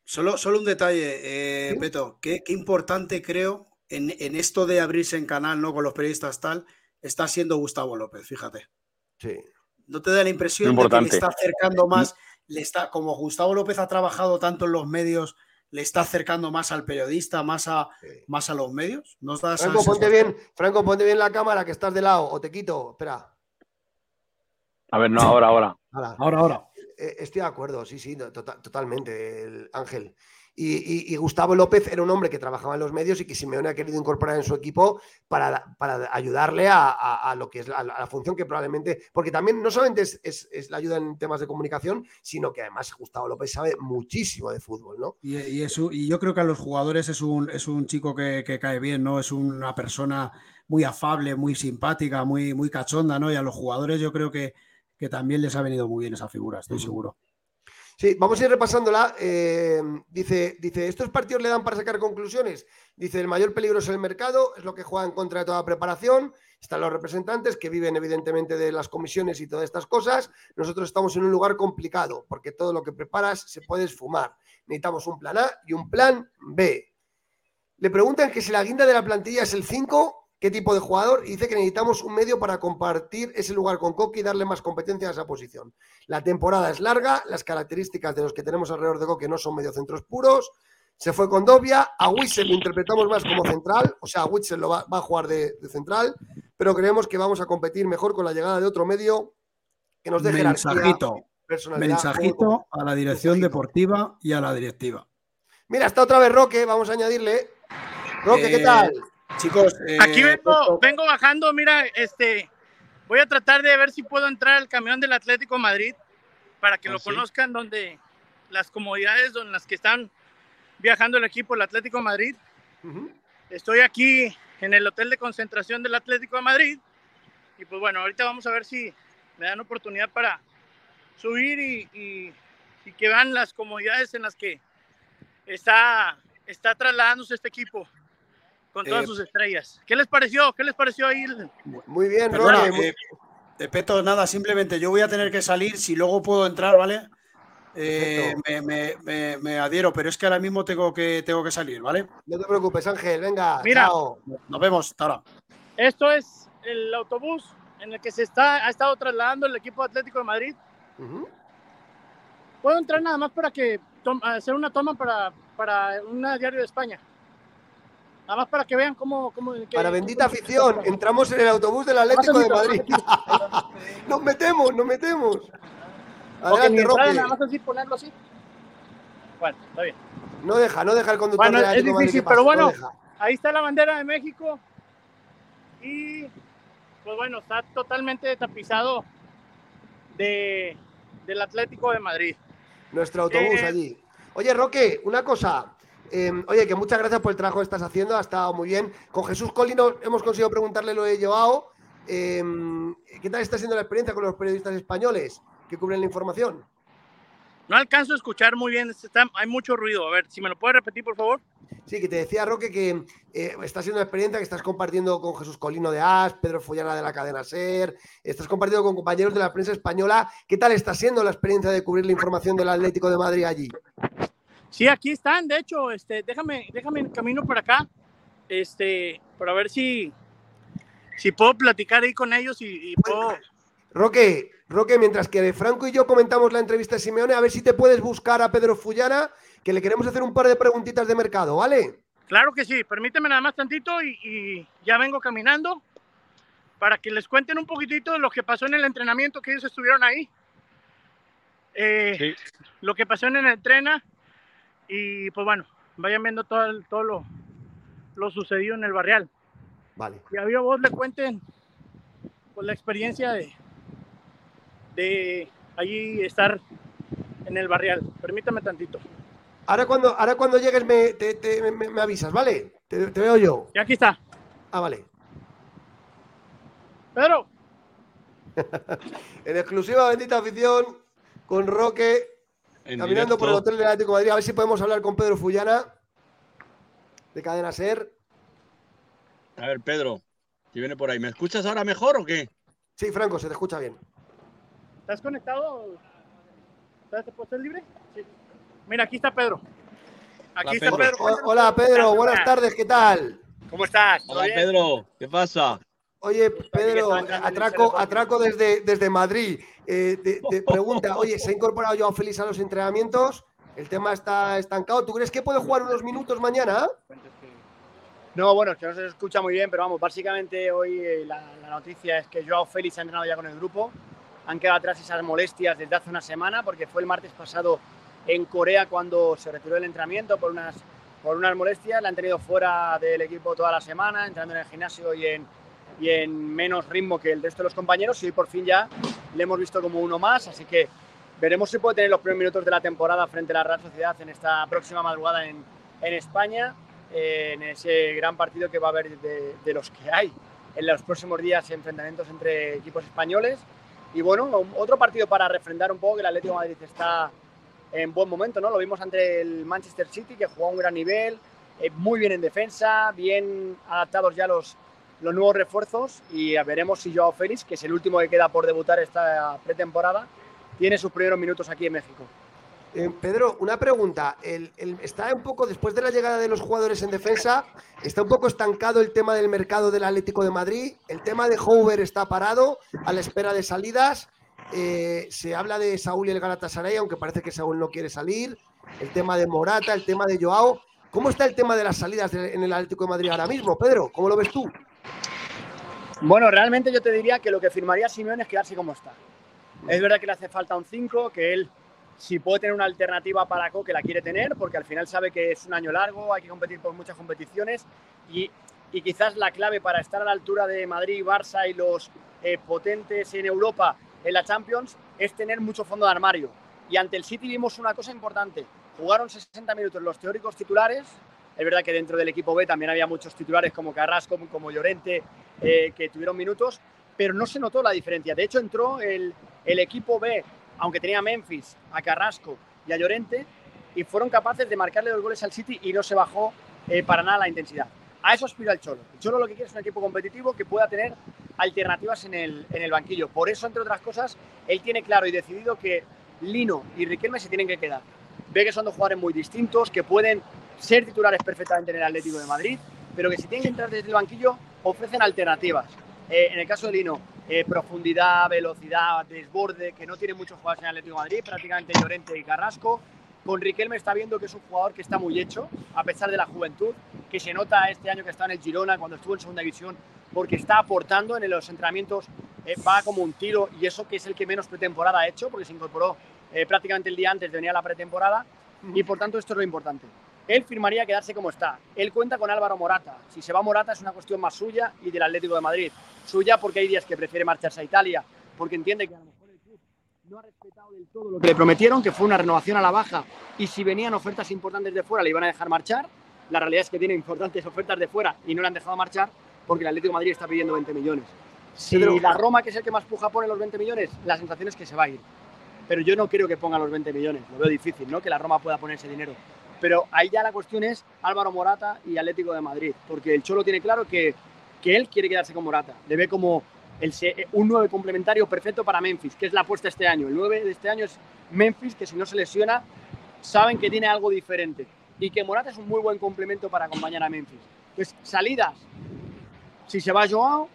Solo, solo un detalle, eh, ¿Sí? Peto, qué, qué importante creo en, en esto de abrirse en canal, ¿no? Con los periodistas tal, está siendo Gustavo López, fíjate. sí, ¿No te da la impresión de que le está acercando más, le está, como Gustavo López ha trabajado tanto en los medios, le está acercando más al periodista, más a, sí. más a los medios? ¿Nos da Franco, ponte bien, Franco, ponte bien la cámara, que estás de lado, o te quito. Espera. A ver, no, ahora, ahora. Ahora, ahora. Eh, Estoy de acuerdo, sí, sí, no, tota- totalmente, el Ángel. Y, y- y Gustavo López era un hombre que trabajaba en los medios y que Simeone ha querido incorporar en su equipo para, para ayudarle a, a- a lo que es la, a la función que probablemente. Porque también no solamente es, es- es la ayuda en temas de comunicación, sino que además Gustavo López sabe muchísimo de fútbol, ¿no? Y, y es yo creo que a los jugadores es un, es un chico que, que cae bien, ¿no? Es una persona muy afable, muy simpática, muy, muy cachonda, ¿no? Y a los jugadores yo creo que, que también les ha venido muy bien esa figura, estoy seguro. Sí, vamos a ir repasándola. Eh, dice, dice, ¿estos partidos le dan para sacar conclusiones? Dice, el mayor peligro es el mercado, es lo que juega en contra de toda preparación. Están los representantes que viven evidentemente de las comisiones y todas estas cosas. Nosotros estamos en un lugar complicado porque todo lo que preparas se puede esfumar. Necesitamos un plan A y un plan B. Le preguntan que si la guinda de la plantilla es el 5, ¿qué tipo de jugador? Y dice que necesitamos un medio para compartir ese lugar con Coqui y darle más competencia a esa posición. La temporada es larga, las características de los que tenemos alrededor de Coqui no son mediocentros puros. Se fue con Dobia, a Witzel lo interpretamos más como central, o sea, Witzel lo va, va a jugar de, de central, pero creemos que vamos a competir mejor con la llegada de otro medio que nos dé Mensajito, personalidad. mensajito a la dirección deportiva y a la directiva. Mira, está otra vez Roque, vamos a añadirle. Roque, ¿qué Eh, tal? Chicos, eh, Aquí vengo, esto- vengo bajando, mira, este, voy a tratar de ver si puedo entrar al camión del Atlético de Madrid para que ¿Ah, lo sí? conozcan, donde las comodidades en las que están viajando el equipo del Atlético de Madrid. Estoy aquí en el hotel de concentración del Atlético de Madrid y pues bueno, ahorita vamos a ver si me dan oportunidad para subir y, y- y que vean las comodidades en las que está, está trasladándose este equipo con todas Eh, sus estrellas. ¿Qué les pareció? ¿Qué les pareció ahí? Muy bien, Perdona, eh, eh, Peto, nada, simplemente yo voy a tener que salir, si luego puedo entrar, ¿vale? Eh, me, me- me- me adhiero, pero es que ahora mismo tengo que, tengo que salir, ¿vale? No te preocupes, Ángel, venga, Mira. chao. Nos vemos, hasta ahora. Esto es el autobús en el que se está, ha estado trasladando el equipo Atlético de Madrid. Puedo entrar nada más para que hacer una toma para, para un diario de España. Nada más para que vean cómo... cómo que- Para cómo- bendita afición, entramos en el autobús del Atlético de Madrid. nos metemos, nos metemos. Adelante, Roque. nada más así ponerlo así. Bueno, está bien. No deja, no deja el conductor Bueno, del es Atlético Madrid difícil, pero no bueno. Ahí está la bandera de México y pues bueno, está totalmente tapizado de, del Atlético de Madrid. Nuestro autobús Eh, allí. Oye, Roque, una cosa. Eh, oye, que muchas gracias por el trabajo que estás haciendo, ha estado muy bien. Con Jesús Colino hemos conseguido preguntarle lo de Joao. Eh, ¿Qué tal está siendo la experiencia con los periodistas españoles que cubren la información? No alcanzo a escuchar muy bien, está- hay mucho ruido. A ver, si me lo puedes repetir, por favor. Sí, que te decía Roque que eh, está siendo una experiencia que estás compartiendo con Jesús Colino de As, Pedro Follana de la cadena SER, estás compartiendo con compañeros de la prensa española. ¿Qué tal está siendo la experiencia de cubrir la información del Atlético de Madrid allí? Sí, aquí están, de hecho, este, déjame, déjame en camino por acá, este, para ver si, si puedo platicar ahí con ellos y, y puedo. Roque, Roque, mientras que Franco y yo comentamos la entrevista de Simeone, a ver si te puedes buscar a Pedro Fullana, que le queremos hacer un par de preguntitas de mercado, ¿vale? Claro que sí, permíteme nada más tantito y, y ya vengo caminando para que les cuenten un poquitito de lo que pasó en el entrenamiento que ellos estuvieron ahí. Eh, Lo que pasó en el entrena y pues bueno, vayan viendo todo, el- todo lo, lo sucedido en el barrial. Vale. Y a viva voz le cuenten pues, la experiencia de, de allí estar en el barrial. Permítame tantito. Ahora cuando, ahora cuando llegues me, te- te- me- me avisas, ¿vale? Te, te veo yo. Y aquí está. Ah, vale. Pedro, En exclusiva, bendita afición, con Roque, En caminando por el. Hotel del Atlético de Madrid. A ver si podemos hablar con Pedro Fullana, de Cadena Ser. A ver, Pedro, si viene por ahí. ¿Me escuchas ahora mejor o qué? Sí, Franco, se te escucha bien. ¿estás conectado? ¿Estás, ¿Estás libre? Sí. Mira, aquí está Pedro. Aquí está Pedro. Hola, Pedro, buenas tardes, ¿qué tal? ¿Cómo estás? ¿Todo Hola, bien? Pedro, ¿qué pasa? Oye, Pedro, atraco, atraco desde, desde Madrid. Eh, te, te pregunta, oye, ¿se ha incorporado Joao Félix a los entrenamientos? El tema está estancado. ¿Tú crees que puede jugar unos minutos mañana? No, bueno, es que no se escucha muy bien, pero vamos, básicamente hoy eh, la, la noticia es que Joao Félix ha entrenado ya con el grupo. Han quedado atrás esas molestias desde hace una semana, porque fue el martes pasado en Corea cuando se retiró del entrenamiento por unas, por unas molestias. La han tenido fuera del equipo toda la semana, entrando en el gimnasio y en, y en menos ritmo que el resto de los compañeros. Y hoy por fin ya le hemos visto como uno más, así que veremos si puede tener los primeros minutos de la temporada frente a la Real Sociedad en esta próxima madrugada en, en España eh, en ese gran partido que va a haber de, de los que hay en los próximos días enfrentamientos entre equipos españoles y bueno otro partido para refrendar un poco que el Atlético de Madrid está en buen momento, ¿no? Lo vimos ante el Manchester City, que jugó a un gran nivel, eh, muy bien en defensa, bien adaptados ya los, los nuevos refuerzos y veremos si Joao Félix, que es el último que queda por debutar esta pretemporada, tiene sus primeros minutos aquí en México. Eh, Pedro, una pregunta. Está un poco, después de la llegada de los jugadores en defensa, está un poco estancado el tema del mercado del Atlético de Madrid. El tema de Hoover está parado a la espera de salidas. Eh, se habla de Saúl y el Galatasaray, aunque parece que Saúl no quiere salir. El tema de Morata, el tema de Joao. ¿Cómo está el tema de las salidas en el Atlético de Madrid ahora mismo, Pedro? ¿Cómo lo ves tú? Bueno, realmente yo te diría que lo que firmaría Simeone es quedarse como está. Es verdad que le hace falta un 5, que él, si puede tener una alternativa para Co, que la quiere tener, porque al final sabe que es un año largo, hay que competir por muchas competiciones y, y quizás la clave para estar a la altura de Madrid, Barça y los eh, potentes en Europa en la Champions es tener mucho fondo de armario. Y ante el City vimos una cosa importante. Jugaron 60 minutos los teóricos titulares. Es verdad que dentro del equipo B también había muchos titulares como Carrasco, como Llorente, eh, que tuvieron minutos, pero no se notó la diferencia. De hecho, entró el, el equipo B, aunque tenía a Memphis, a Carrasco y a Llorente, y fueron capaces de marcarle dos goles al City y no se bajó eh, para nada la intensidad. A eso aspira el Cholo. El Cholo lo que quiere es un equipo competitivo que pueda tener alternativas en el, en el banquillo. Por eso, entre otras cosas, él tiene claro y decidido que Lino y Riquelme se tienen que quedar. Ve que son dos jugadores muy distintos, que pueden ser titulares perfectamente en el Atlético de Madrid, pero que si tienen que entrar desde el banquillo ofrecen alternativas. Eh, en el caso de Lino, eh, profundidad, velocidad, desborde, que no tiene muchos jugadores en el Atlético de Madrid, prácticamente Llorente y Carrasco. Con Riquelme está viendo que es un jugador que está muy hecho, a pesar de la juventud, que se nota este año que está en el Girona, cuando estuvo en segunda división, porque está aportando en los entrenamientos, eh, va como un tiro, y eso que es el que menos pretemporada ha hecho, porque se incorporó prácticamente el día antes de venir a la pretemporada, y por tanto esto es lo importante. Él firmaría quedarse como está. Él cuenta con Álvaro Morata. Si se va Morata es una cuestión más suya y del Atlético de Madrid. Suya porque hay días que prefiere marcharse a Italia, porque entiende que a lo mejor el club no ha respetado del todo lo que le prometieron, que fue una renovación a la baja, y si venían ofertas importantes de fuera le iban a dejar marchar. La realidad es que tiene importantes ofertas de fuera y no le han dejado marchar porque el Atlético de Madrid está pidiendo 20 millones. Si la Roma, que es el que más puja, pone los 20 millones, la sensación es que se va a ir. Pero yo no creo que ponga los 20 millones, lo veo difícil, ¿no? Que la Roma pueda poner ese dinero. Pero ahí ya la cuestión es Álvaro Morata y Atlético de Madrid, porque el Cholo tiene claro que, que él quiere quedarse con Morata. Le ve como el, un 9 complementario perfecto para Memphis, que es la apuesta este año. El 9 de este año es Memphis, que si no se lesiona, saben que tiene algo diferente. Y que Morata es un muy buen complemento para acompañar a Memphis. Pues salidas. Si se va Joao,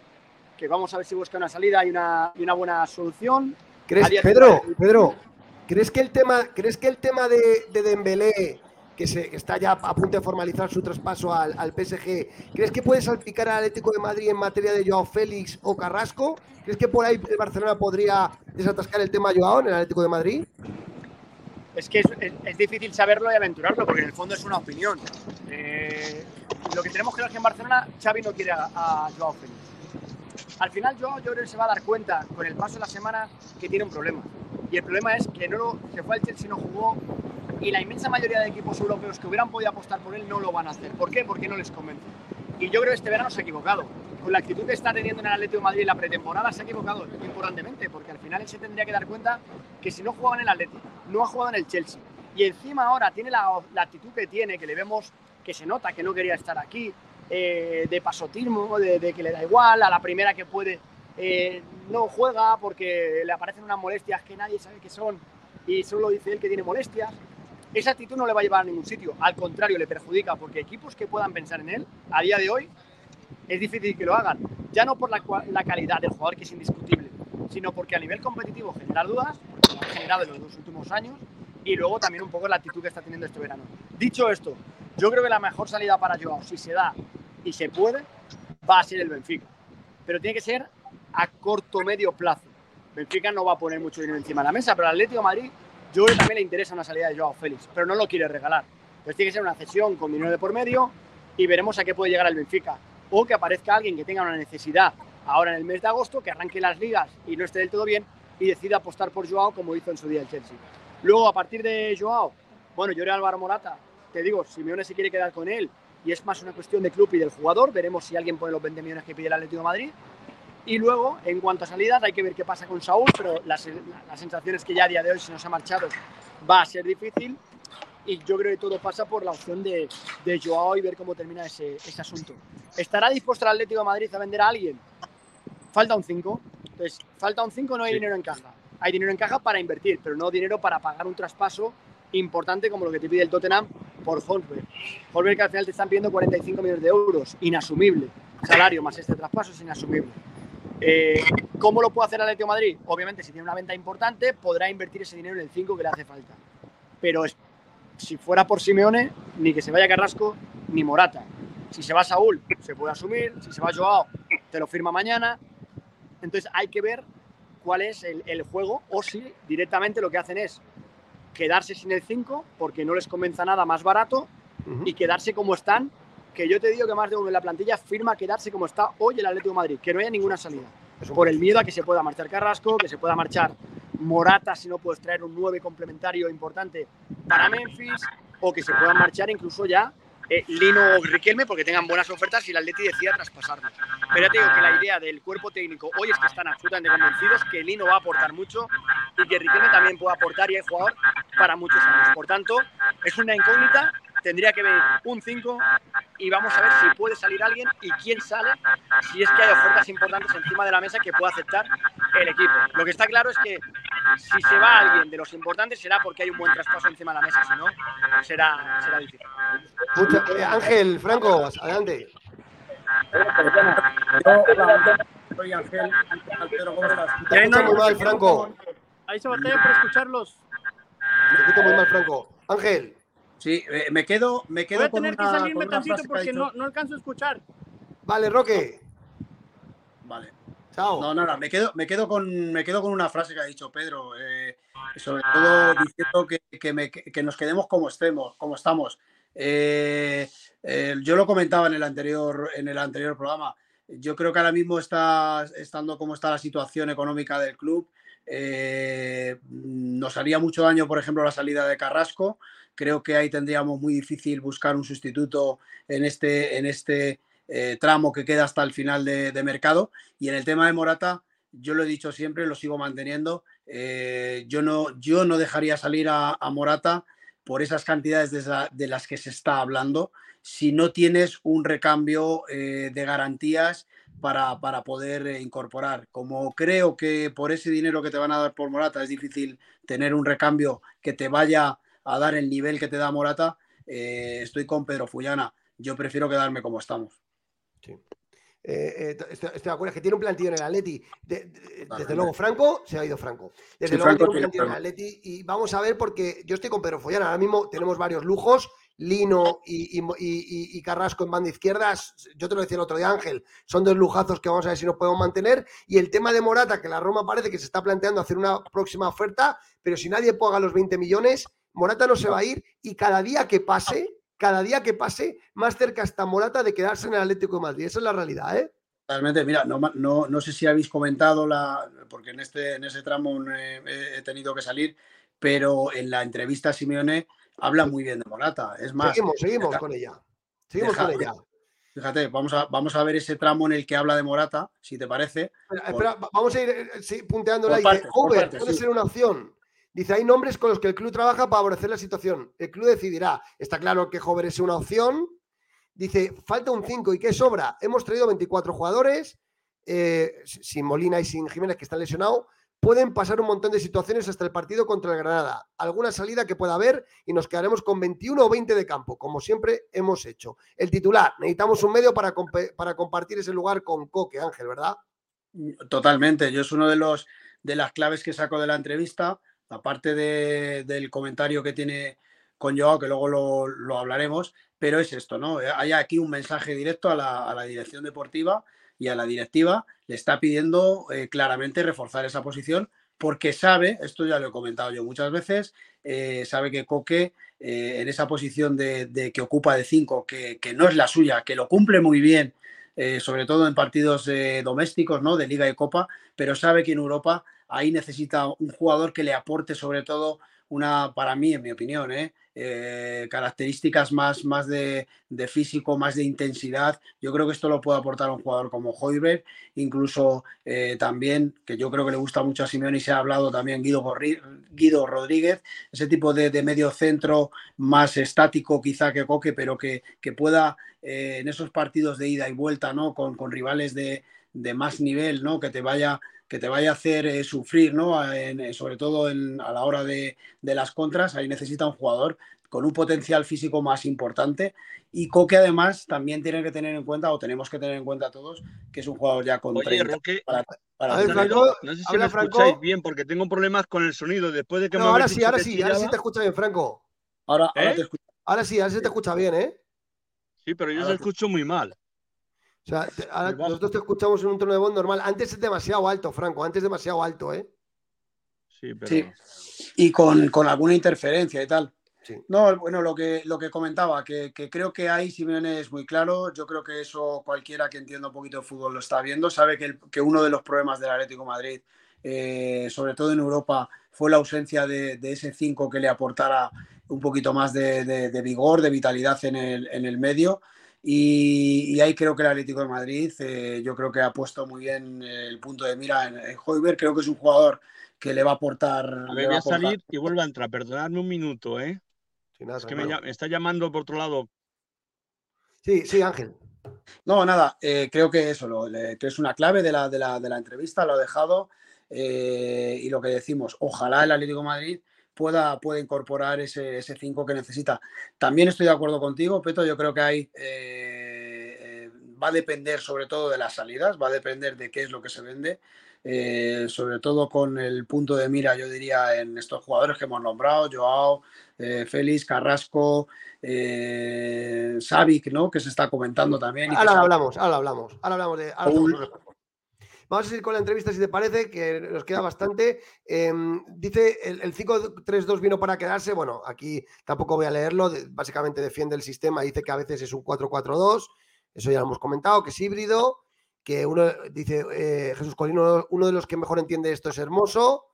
que vamos a ver si busca una salida y una, y una buena solución. ¿Crees, Pedro, Pedro, ¿crees que el tema, ¿crees que el tema de, de Dembélé, que, se, está ya a punto de formalizar su traspaso al, al PSG, ¿crees que puede salpicar al Atlético de Madrid en materia de Joao Félix o Carrasco? ¿Crees que por ahí el Barcelona podría desatascar el tema Joao en el Atlético de Madrid? Es que es difícil saberlo y aventurarlo, porque en el fondo es una opinión. Eh, lo que tenemos claro es que en Barcelona Xavi no quiere a, a Joao Félix. Al final Joao yo creo que se va a dar cuenta con el paso de la semana que tiene un problema. Y el problema es que no lo- se fue al Chelsea, no jugó, y la inmensa mayoría de equipos europeos que hubieran podido apostar por él no lo van a hacer. ¿Por qué? Porque no les convence. Y yo creo que este verano se ha equivocado. Con la actitud que está teniendo en el Atlético de Madrid la pretemporada se ha equivocado importantemente, porque al final él se tendría que dar cuenta que si no jugaba en el Atlético, no ha jugado en el Chelsea, y encima ahora tiene la, la actitud que tiene, que le vemos que se nota que no quería estar aquí, eh, de pasotismo, de, de que le da igual, a la primera que puede eh, no juega porque le aparecen unas molestias que nadie sabe qué son y solo dice él que tiene molestias. Esa actitud no le va a llevar a ningún sitio, al contrario, le perjudica porque equipos que puedan pensar en él a día de hoy es difícil que lo hagan, ya no por la, calidad del jugador que es indiscutible, sino porque a nivel competitivo generar dudas, lo ha generado en los dos últimos años, y luego también un poco la actitud que está teniendo este verano. Dicho esto, yo creo que la mejor salida para Joao, si se da y se puede, va a ser el Benfica. Pero tiene que ser a corto medio plazo. Benfica no va a poner mucho dinero encima de la mesa, pero al Atlético de Madrid yo creo que también le interesa una salida de Joao Félix, pero no lo quiere regalar. Entonces tiene que ser una cesión con dinero de por medio y veremos a qué puede llegar el Benfica. O que aparezca alguien que tenga una necesidad ahora en el mes de agosto, que arranque las ligas y no esté del todo bien y decida apostar por Joao como hizo en su día el Chelsea. Luego, a partir de Joao, bueno, yo era Álvaro Morata, te digo, Simeone se quiere quedar con él y es más una cuestión de club y del jugador, veremos si alguien pone los 20 millones que pide el Atlético Madrid. Y luego, en cuanto a salidas, hay que ver qué pasa con Saúl, pero la, la sensación es que ya a día de hoy, si nos ha marchado, va a ser difícil. Y yo creo que todo pasa por la opción de, de Joao y ver cómo termina ese, ese asunto. ¿Estará dispuesto el Atlético de Madrid a vender a alguien? Falta un 5. Entonces, falta un 5, no hay Sí. dinero en caja. Hay dinero en caja para invertir, pero no dinero para pagar un traspaso importante como lo que te pide el Tottenham por Holberg. Holberg que al final te están pidiendo 45 millones de euros, inasumible. Salario más este traspaso es inasumible. Eh, ¿Cómo lo puede hacer el Atlético de Madrid? Obviamente, si tiene una venta importante, podrá invertir ese dinero en el 5 que le hace falta. Pero es- si fuera por Simeone, ni que se vaya Carrasco, ni Morata. Si se va Saúl, se puede asumir. Si se va Joao, te lo firma mañana. Entonces hay que ver cuál es el, el juego o si directamente lo que hacen es quedarse sin el 5 porque no les convenza nada más barato Ujú. y quedarse como están. Que yo te digo que más de uno en la plantilla firma quedarse como está hoy el Atlético de Madrid, que no haya ninguna salida. Por el miedo a que se pueda marchar Carrasco, que se pueda marchar Morata si no puedes traer un 9 complementario importante para Memphis, o que se puedan marchar incluso ya eh, Lino o Riquelme porque tengan buenas ofertas y el Atleti decida traspasarlo. Pero ya te digo que la idea del cuerpo técnico hoy es que están absolutamente convencidos que Lino va a aportar mucho y que Riquelme también puede aportar y hay jugador para muchos años. Por tanto, es una incógnita, tendría que venir un 5 y vamos a ver si puede salir alguien y quién sale, si es que hay ofertas importantes encima de la mesa que pueda aceptar el equipo. Lo que está claro es que si se va alguien de los importantes será porque hay un buen traspaso encima de la mesa, si no, será, será difícil. Mucha- eh, Ángel, Franco, adelante. Yo, soy Ángel. Pedro, ¿cómo estás? Te escucho muy mal, Franco. Ahí se batalla por escucharlos. Te escucho muy mal, Franco. Ángel, Sí, eh, me quedo, me Voy quedo a con tener que una, salirme con una tantito frase que ha porque dicho- no, no alcanzo a escuchar. vale, Roque. Vale. Chao. No, nada, me quedo, me quedo con me quedo con una frase que ha dicho Pedro, eh, sobre todo diciendo que, que me- que nos quedemos como estemos, como estamos. Eh, eh, yo lo comentaba en el anterior, en el anterior programa. Yo creo que ahora mismo está estando como está la situación económica del club. eh, nos haría mucho daño, por ejemplo, la salida de Carrasco. Creo que ahí tendríamos muy difícil buscar un sustituto en este, en este eh, tramo que queda hasta el final de, mercado. Y en el tema de Morata, yo lo he dicho siempre, lo sigo manteniendo. eh, yo, no, yo no dejaría salir a, Morata por esas cantidades de, las que se está hablando si no tienes un recambio eh, de garantías para, para poder incorporar. Como creo que por ese dinero que te van a dar por Morata es difícil tener un recambio que te vaya a dar el nivel que te da Morata, eh, estoy con Pedro Fullana. Yo prefiero quedarme como estamos. Eh, eh, estoy, estoy de acuerdo, es que tiene un plantillo en el Atleti. De- de- desde luego, Franco, se ha ido Franco. Desde Sí, luego Franco tiene un plantillo en el. Atleti y vamos a ver porque yo estoy con Pedro Follana. Ahora mismo tenemos varios lujos. Lino y, y- y- y- y Carrasco en banda izquierda. Yo te lo decía el otro día, Ángel. Son dos lujazos que vamos a ver si nos podemos mantener. Y el tema de Morata, que la Roma parece que se está planteando hacer una próxima oferta, pero si nadie paga los 20 millones, Morata no se va a ir. Y cada día que pase, cada día que pase, más cerca está Morata de quedarse en el Atlético de Madrid. Esa es la realidad, ¿eh? Realmente, mira, no, no, no sé si habéis comentado la, porque en este, en ese tramo eh, he- he tenido que salir, pero en la entrevista a Simeone habla muy bien de Morata. Es más, Seguimos, seguimos deja- con ella. Seguimos deja- con ella. Fíjate, vamos a, vamos a ver ese tramo en el que habla de Morata, si te parece. Espera, espera, va- vamos a ir eh, sí, punteándola. Por partes, puede sí. ser una opción. Dice, hay nombres con los que el club trabaja para favorecer la situación. El club decidirá. Está claro que Hover es una opción. Dice, falta un 5 y qué sobra. Hemos traído 24 jugadores, eh, sin Molina y sin Jiménez, que están lesionados. Pueden pasar un montón de situaciones hasta el partido contra el Granada. Alguna salida que pueda haber y nos quedaremos con 21 o 20 de campo, como siempre hemos hecho. El titular, necesitamos un medio para, para compartir ese lugar con Coque, Ángel, ¿verdad? Totalmente, yo es uno de los de las claves que saco de la entrevista, aparte de- del comentario que tiene con Joao, que luego lo, hablaremos, pero es esto, ¿no? Hay aquí un mensaje directo a la, dirección deportiva y a la directiva, le está pidiendo eh, claramente reforzar esa posición porque sabe, esto ya lo he comentado yo muchas veces, eh, sabe que Coque eh, en esa posición de, que ocupa de 5, que, que no es la suya, que lo cumple muy bien, eh, sobre todo en partidos eh, domésticos, ¿no? De Liga y Copa, pero sabe que en Europa ahí necesita un jugador que le aporte sobre todo una, para mí, en mi opinión, ¿eh? Eh, características más, más de, físico, más de intensidad. Yo creo que esto lo puede aportar un jugador como Hoiberg, incluso eh, también, que yo creo que le gusta mucho a Simeone y se ha hablado también Guido, Rodríguez, ese tipo de, de, medio centro más estático quizá que Coque, pero que, que pueda en esos partidos de ida y vuelta, ¿no? Con, con rivales de, de, más nivel, ¿no? Que te vaya que te vaya a hacer eh, sufrir, ¿no? En, eh, sobre todo en, a la hora de, de, las contras, ahí necesita un jugador con un potencial físico más importante y Coque además también tiene que tener en cuenta, o tenemos que tener en cuenta todos, que es un jugador ya con Oye, 30 Roque, para, para ver, Franco, no sé si me Franco. escucháis bien porque tengo problemas con el sonido después de que No, me ahora sí, dicho ahora sí, ahora sí te escucha bien, Franco. Ahora, ahora ¿Eh? te escucho. Ahora sí, ahora sí te escucha bien, ¿eh? Sí, pero yo Ahora se te- escucho muy mal. O sea, te- ahora nosotros te escuchamos en un tono de voz normal. Antes es demasiado alto, Franco, antes es demasiado alto, ¿eh? Sí, pero Sí. Y con, con alguna interferencia y tal. Sí. No, bueno, lo que, lo que comentaba, que, que creo que ahí Simeone es muy claro. Yo creo que eso cualquiera que entienda un poquito de fútbol lo está viendo. Sabe que, el- que uno de los problemas del Atlético de Madrid, eh, sobre todo en Europa, fue la ausencia de, de ese 5 que le aportara un poquito más de, de- de vigor, de vitalidad en el, en el medio. Y, y ahí creo que el Atlético de Madrid, eh, yo creo que ha puesto muy bien el punto de mira en, en Hoiberg. Creo que es un jugador que le va a aportar. a ver, voy a salir y vuelvo a entrar. Perdonadme un minuto, ¿eh? Sí, nada, Es que me, está llamando por otro lado. Sí, sí, Ángel. No, nada, eh, creo que eso, lo, le- que es una clave de la, de la, de la entrevista, lo he dejado. eh, y lo que decimos, ojalá el Atlético de Madrid pueda, pueda incorporar ese 5 que necesita. También estoy de acuerdo contigo, Peto, yo creo que hay, eh, eh, va a depender sobre todo de las salidas, va a depender de qué es lo que se vende. eh, sobre todo con el punto de mira, yo diría, en estos jugadores que hemos nombrado, Joao, eh, Félix, Carrasco, eh, Savic, ¿no? Que se está comentando también. y Ahora hablamos, ahora hablamos. Ahora hablamos de. ahora Paul. Vamos a seguir con la entrevista, si te parece, que nos queda bastante. Eh, dice, el, el 5-3-2 vino para quedarse. Bueno, aquí tampoco voy a leerlo. básicamente defiende el sistema. Dice que a veces es un 4-4-2. Eso ya lo hemos comentado, que es híbrido. Que uno, dice eh, Jesús Colino, uno de los que mejor entiende esto es hermoso.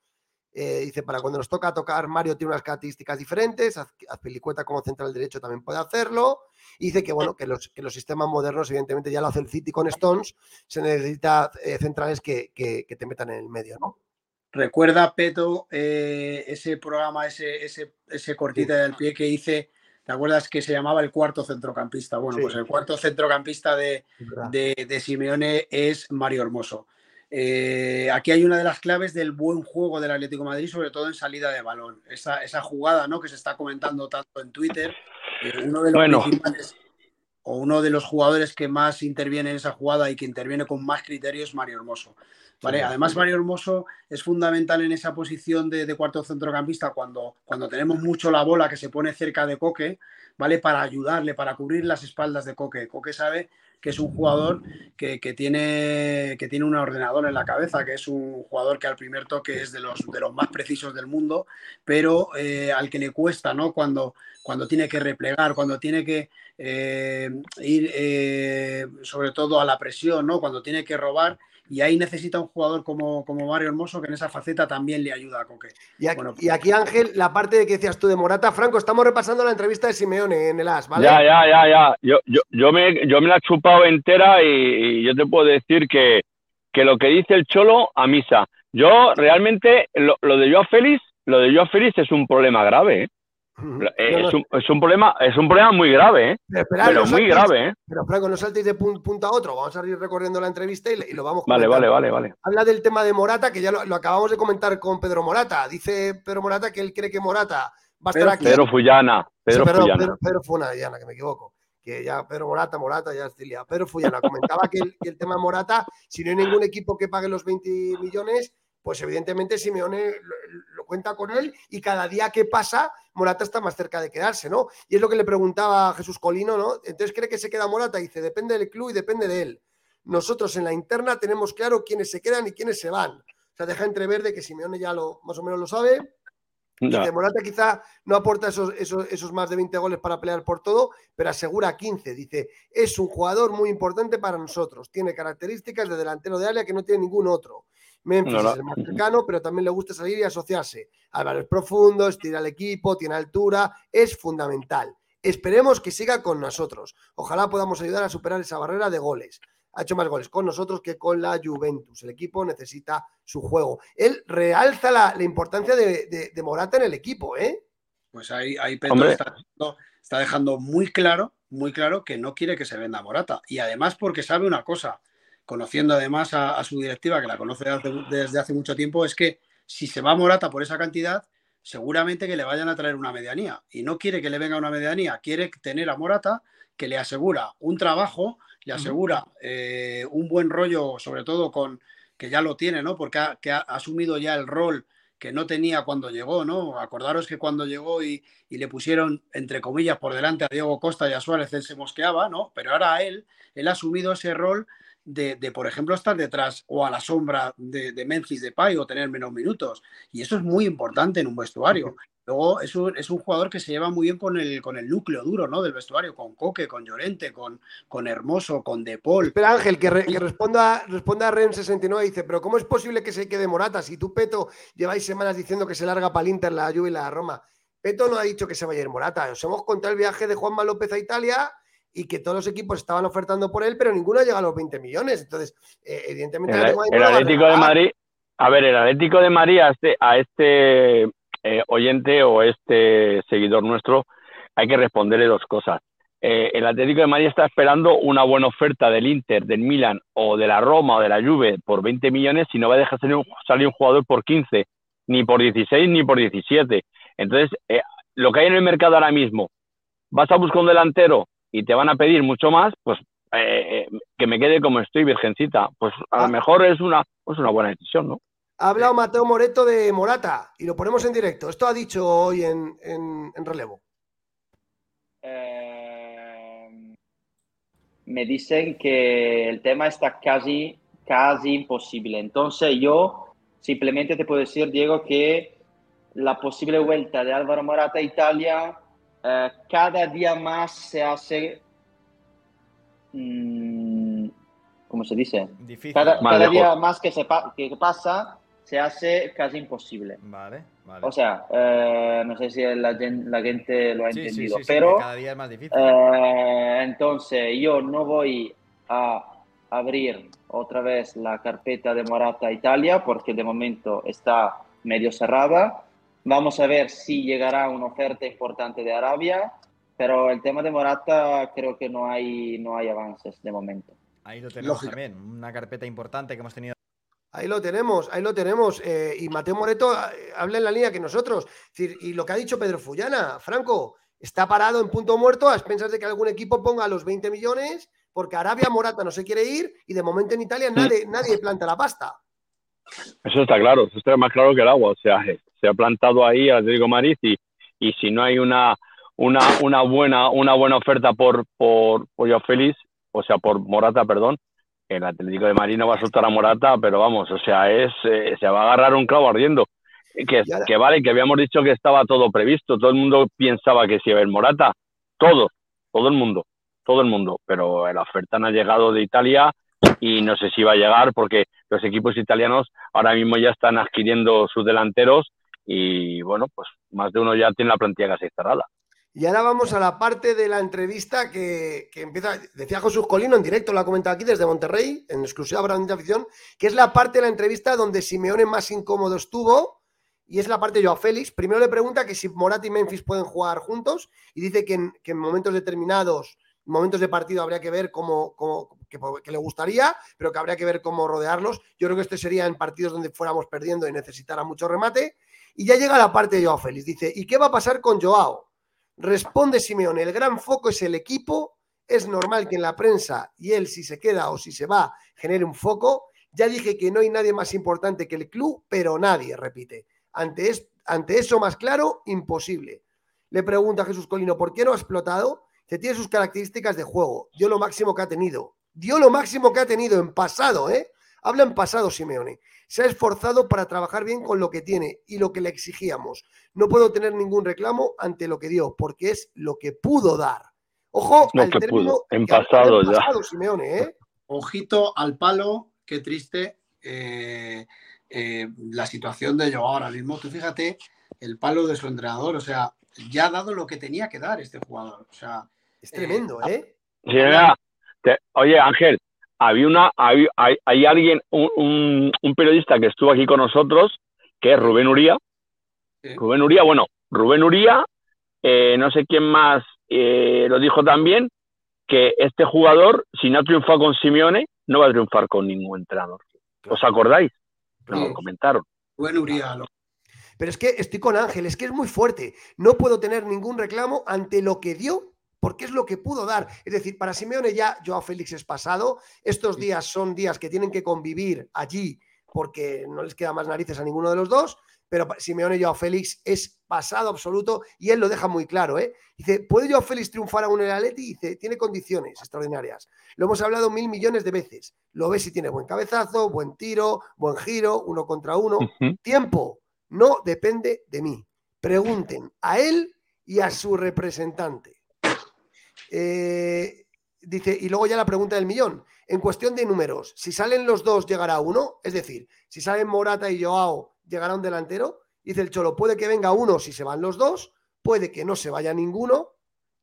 Eh, dice, para cuando nos toca tocar, Mario tiene unas características diferentes. Az- Azpilicueta como central derecho también puede hacerlo. Y dice que, bueno, que los, que los sistemas modernos, evidentemente, ya lo hace el City con Stones. Se necesita eh, centrales que, que- que te metan en el medio, ¿no? Recuerda, Peto, eh, ese programa, ese, ese, ese cortita del pie que hice, ¿te acuerdas que se llamaba el cuarto centrocampista? Bueno, Sí. pues el cuarto centrocampista de, de Simeone es Mario Hermoso. Eh, aquí hay una de las claves del buen juego del Atlético de Madrid, sobre todo en salida de balón. Esa, esa jugada ¿no? que se está comentando tanto en Twitter, eh, uno de los Bueno. principales o uno de los jugadores que más interviene en esa jugada y que interviene con más criterio es Mario Hermoso. ¿vale? Además, Mario Hermoso es fundamental en esa posición de, de cuarto centrocampista cuando, cuando tenemos mucho la bola que se pone cerca de Coque, ¿vale? Para ayudarle, para cubrir las espaldas de Coque. Coque sabe que es un jugador que, que tiene, que tiene un ordenador en la cabeza, que es un jugador que al primer toque es de los, de los más precisos del mundo, pero eh, al que le cuesta, ¿no? Cuando, cuando tiene que replegar, cuando tiene que eh, ir eh, sobre todo a la presión, ¿no? Cuando tiene que robar. Y ahí necesita un jugador como, como Mario Hermoso que en esa faceta también le ayuda a Coque. Y aquí, Bueno, y aquí, Ángel, la parte de que decías tú de Morata, Franco, estamos repasando la entrevista de Simeone en el AS, ¿vale? Ya, ya, ya, ya. Yo, yo, yo, me, yo me la he chupado entera y, y yo te puedo decir que, que lo que dice el Cholo a misa. Yo realmente, lo, lo de Joao Félix, lo de Joao Félix es un problema grave, ¿eh? Eh, No, no, es, un, es un problema, es un problema muy grave, ¿eh? pero esperad, Pero no muy saltéis- grave, ¿eh? Pero Franco, no saltéis de pun- punto a otro. Vamos a ir recorriendo la entrevista y, lo vamos Vale, comentando. vale, vale, vale. Habla del tema de Morata, que ya lo, lo acabamos de comentar con Pedro Morata. Dice Pedro Morata que él cree que Morata va a estar aquí. Pedro Fullana, Pedro Sí, perdón, Fullana. Pedro, Pedro Funayana, que me equivoco. Que ya Pedro Morata, Morata, ya estoy liado. Pedro Fullana comentaba que el, que el tema Morata, si no hay ningún equipo que pague los 20 millones, pues evidentemente Simeone lo, lo cuenta con él y cada día que pasa, Morata está más cerca de quedarse, ¿no? Y es lo que le preguntaba a Jesús Colino, ¿no? Entonces cree que se queda Morata, y dice, depende del club y depende de él. Nosotros en la interna tenemos claro quiénes se quedan y quiénes se van. O sea, deja entrever de que Simeone ya lo más o menos lo sabe. Ya. Dice, Morata quizá no aporta esos, esos, esos más de 20 goles para pelear por todo, pero asegura 15. Dice, es un jugador muy importante para nosotros. Tiene características de delantero de área que no tiene ningún otro. Memphis No, no. es el más cercano, pero también le gusta salir y asociarse. Álvaro es profundo, estira el equipo, tiene altura, es fundamental. Esperemos que siga con nosotros. Ojalá podamos ayudar a superar esa barrera de goles. Ha hecho más goles con nosotros que con la Juventus. El equipo necesita su juego. Él realza la, la importancia de, de- de Morata en el equipo, ¿eh? Pues ahí, ahí Hombre. está, dejando- está dejando muy claro, muy claro que no quiere que se venda Morata. Y además porque sabe una cosa, conociendo además a, a su directiva, que la conoce desde hace, desde hace mucho tiempo, es que si se va Morata por esa cantidad, seguramente que le vayan a traer una medianía. Y no quiere que le venga una medianía, quiere tener a Morata que le asegura un trabajo, le asegura eh, un buen rollo, sobre todo con que ya lo tiene, ¿no? Porque ha, que ha asumido ya el rol que no tenía cuando llegó, ¿no? Acordaros que cuando llegó y, y le pusieron, entre comillas, por delante a Diego Costa y a Suárez, él se mosqueaba, ¿no? Pero ahora él, él ha asumido ese rol de, de, por ejemplo, estar detrás o a la sombra de, de Memphis Depay o tener menos minutos. Y eso es muy importante en un vestuario. Luego es un, es un jugador que se lleva muy bien con el, con el núcleo duro ¿no? del vestuario, con Coque, con Llorente, con, con Hermoso, con De Paul. Espera, Ángel, que, re- que responda, responda a Ren69 dice, pero ¿cómo es posible que se quede Morata si tú, Peto, lleváis semanas diciendo que se larga para el Inter, la Juve y la Roma? Peto no ha dicho que se vaya a ir Morata. Os hemos contado el viaje de Juanma López a Italia y que todos los equipos estaban ofertando por él, pero ninguno ha llegado a los 20 millones. Entonces, eh, evidentemente... El, Atlético de el Atlético de. Madrid, a ver, el Atlético de Madrid a este, a este eh, oyente o este seguidor nuestro hay que responderle dos cosas. Eh, el Atlético de Madrid está esperando una buena oferta del Inter, del Milan o de la Roma o de la Juve por 20 millones y no va a dejar salir un, salir un jugador por 15, ni por 16 ni por 17. Entonces, eh, lo que hay en el mercado ahora mismo, vas a buscar un delantero y te van a pedir mucho más, pues eh, eh, que me quede como estoy, virgencita. Pues a Ah. lo mejor es una, pues una buena decisión, ¿no? Ha hablado Mateo Moreto de Morata y lo ponemos en directo. Esto ha dicho hoy en, en- en relevo. Eh, me dicen que el tema está casi, casi imposible. Entonces yo simplemente te puedo decir, Diego, que la posible vuelta de Álvaro Morata a Italia eh, cada día más se hace, mm, ¿cómo se dice? Difícil. Cada, cada día más que, se pa- que pasa se hace casi imposible. Vale, vale. O sea, eh, no sé si la, gen- la gente lo ha Sí, entendido, sí, sí, pero cada día es más difícil. eh, entonces yo no voy a abrir otra vez la carpeta de Morata Italia porque de momento está medio cerrada. Vamos a ver si llegará una oferta importante de Arabia, pero el tema de Morata creo que no hay, no hay avances de momento. Ahí lo tenemos lógica. también. Una carpeta importante que hemos tenido. Ahí lo tenemos, ahí lo tenemos. Eh, y Mateo Moreto eh, habla en la línea que nosotros. Es decir, y lo que ha dicho Pedro Fullana, Franco, está parado en punto muerto a expensas de que algún equipo ponga los 20 millones, porque Arabia Morata no se quiere ir y de momento en Italia nadie, nadie planta la pasta. Eso está claro, eso está más claro que el agua. O sea, eh, se ha plantado ahí Atlético de Madrid y, y si no hay una, una, una, buena, una buena oferta por, por, por Joao Félix, o sea, por Morata, perdón, el Atlético de Madrid no va a soltar a Morata, pero vamos, o sea, es eh, se va a agarrar un clavo ardiendo. Que, que vale, que habíamos dicho que estaba todo previsto, todo el mundo pensaba que si iba a haber Morata, todos, todo el mundo, todo el mundo, pero la oferta no ha llegado de Italia y no sé si va a llegar porque los equipos italianos ahora mismo ya están adquiriendo sus delanteros y bueno, pues más de uno ya tiene la plantilla casi cerrada. Y ahora vamos a la parte de la entrevista que, que empieza, decía Jesús Colino en directo, lo ha comentado aquí desde Monterrey, en exclusiva para Bendita Afición, que es la parte de la entrevista donde Simeone más incómodo estuvo, y es la parte de Joao Félix. Primero le pregunta que si Morata y Memphis pueden jugar juntos, y dice que en, que en momentos determinados, momentos de partido, habría que ver cómo, cómo- que, que le gustaría, pero que habría que ver cómo rodearlos. Yo creo que este sería en partidos donde fuéramos perdiendo y necesitara mucho remate. Y ya llega la parte de Joao Félix. Dice, ¿y qué va a pasar con Joao? Responde Simeone, el gran foco es el equipo, es normal que en la prensa y él si se queda o si se va genere un foco. Ya dije que no hay nadie más importante que el club, pero nadie, repite. Ante, es- ante eso más claro, imposible. Le pregunta a Jesús Colino, ¿por qué no ha explotado? Que tiene sus características de juego, dio lo máximo que ha tenido. Dio lo máximo que ha tenido en pasado, ¿eh? Habla en pasado Simeone. Se ha esforzado para trabajar bien con lo que tiene y lo que le exigíamos. No puedo tener ningún reclamo ante lo que dio, porque es lo que pudo dar. Ojo Lo al que término pudo, en que pasado ya. pasado, Simeone, ¿eh? Ojito al palo, qué triste. eh, eh, la situación de Joao ahora mismo, tú fíjate el palo de su entrenador, o sea, ya ha dado lo que tenía que dar este jugador. O sea, Es tremendo, ¿eh? Sí, mira, te- oye, Ángel, había una, hay, hay- hay alguien, un, un- un periodista que estuvo aquí con nosotros, que es Rubén Uría. Sí. Rubén Uría, bueno, Rubén Uría, eh, no sé quién más eh, lo dijo también, que este jugador, si no triunfa con Simeone, no va a triunfar con ningún entrenador. ¿Os acordáis? Nos lo Sí. comentaron. Buen Uría, lo- Pero es que estoy con Ángel, es que es muy fuerte. No puedo tener ningún reclamo ante lo que dio, porque es lo que pudo dar. Es decir, para Simeone ya Joao Félix es pasado. Estos días son días que tienen que convivir allí porque no les queda más narices a ninguno de los dos. Pero Simeone Joao Félix es pasado absoluto y él lo deja muy claro. ¿eh? Dice, ¿puede Joao Félix triunfar aún en el Atleti? Dice, tiene condiciones extraordinarias. Lo hemos hablado mil millones de veces. Lo ves si tiene buen cabezazo, buen tiro, buen giro, uno contra uno. Tiempo no depende de mí. Pregunten a él y a su representante. Eh, dice, y luego ya la pregunta del millón. En cuestión de números, si salen los dos, llegará uno. Es decir, si salen Morata y Joao, llegará un delantero. Dice el Cholo, puede que venga uno si se van los dos, puede que no se vaya ninguno.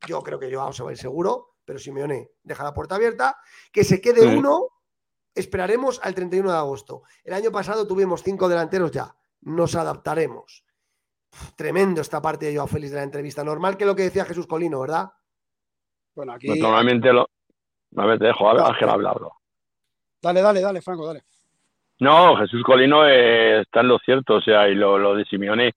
Yo creo que Joao se va a ir seguro, pero Simeone deja la puerta abierta. Que se quede Sí. uno, esperaremos al 31 de agosto. El año pasado tuvimos cinco delanteros ya. Nos adaptaremos. Uf, Tremendo esta parte de Joao Félix de la entrevista. Normal que lo que decía Jesús Colino, ¿verdad? Bueno, aquí. Pues normalmente lo. A ver, te dejo, Ángel, habla, habla. Dale, dale, dale, Franco, dale. No, Jesús Colino eh, está en lo cierto, o sea, y lo, lo de Simeone,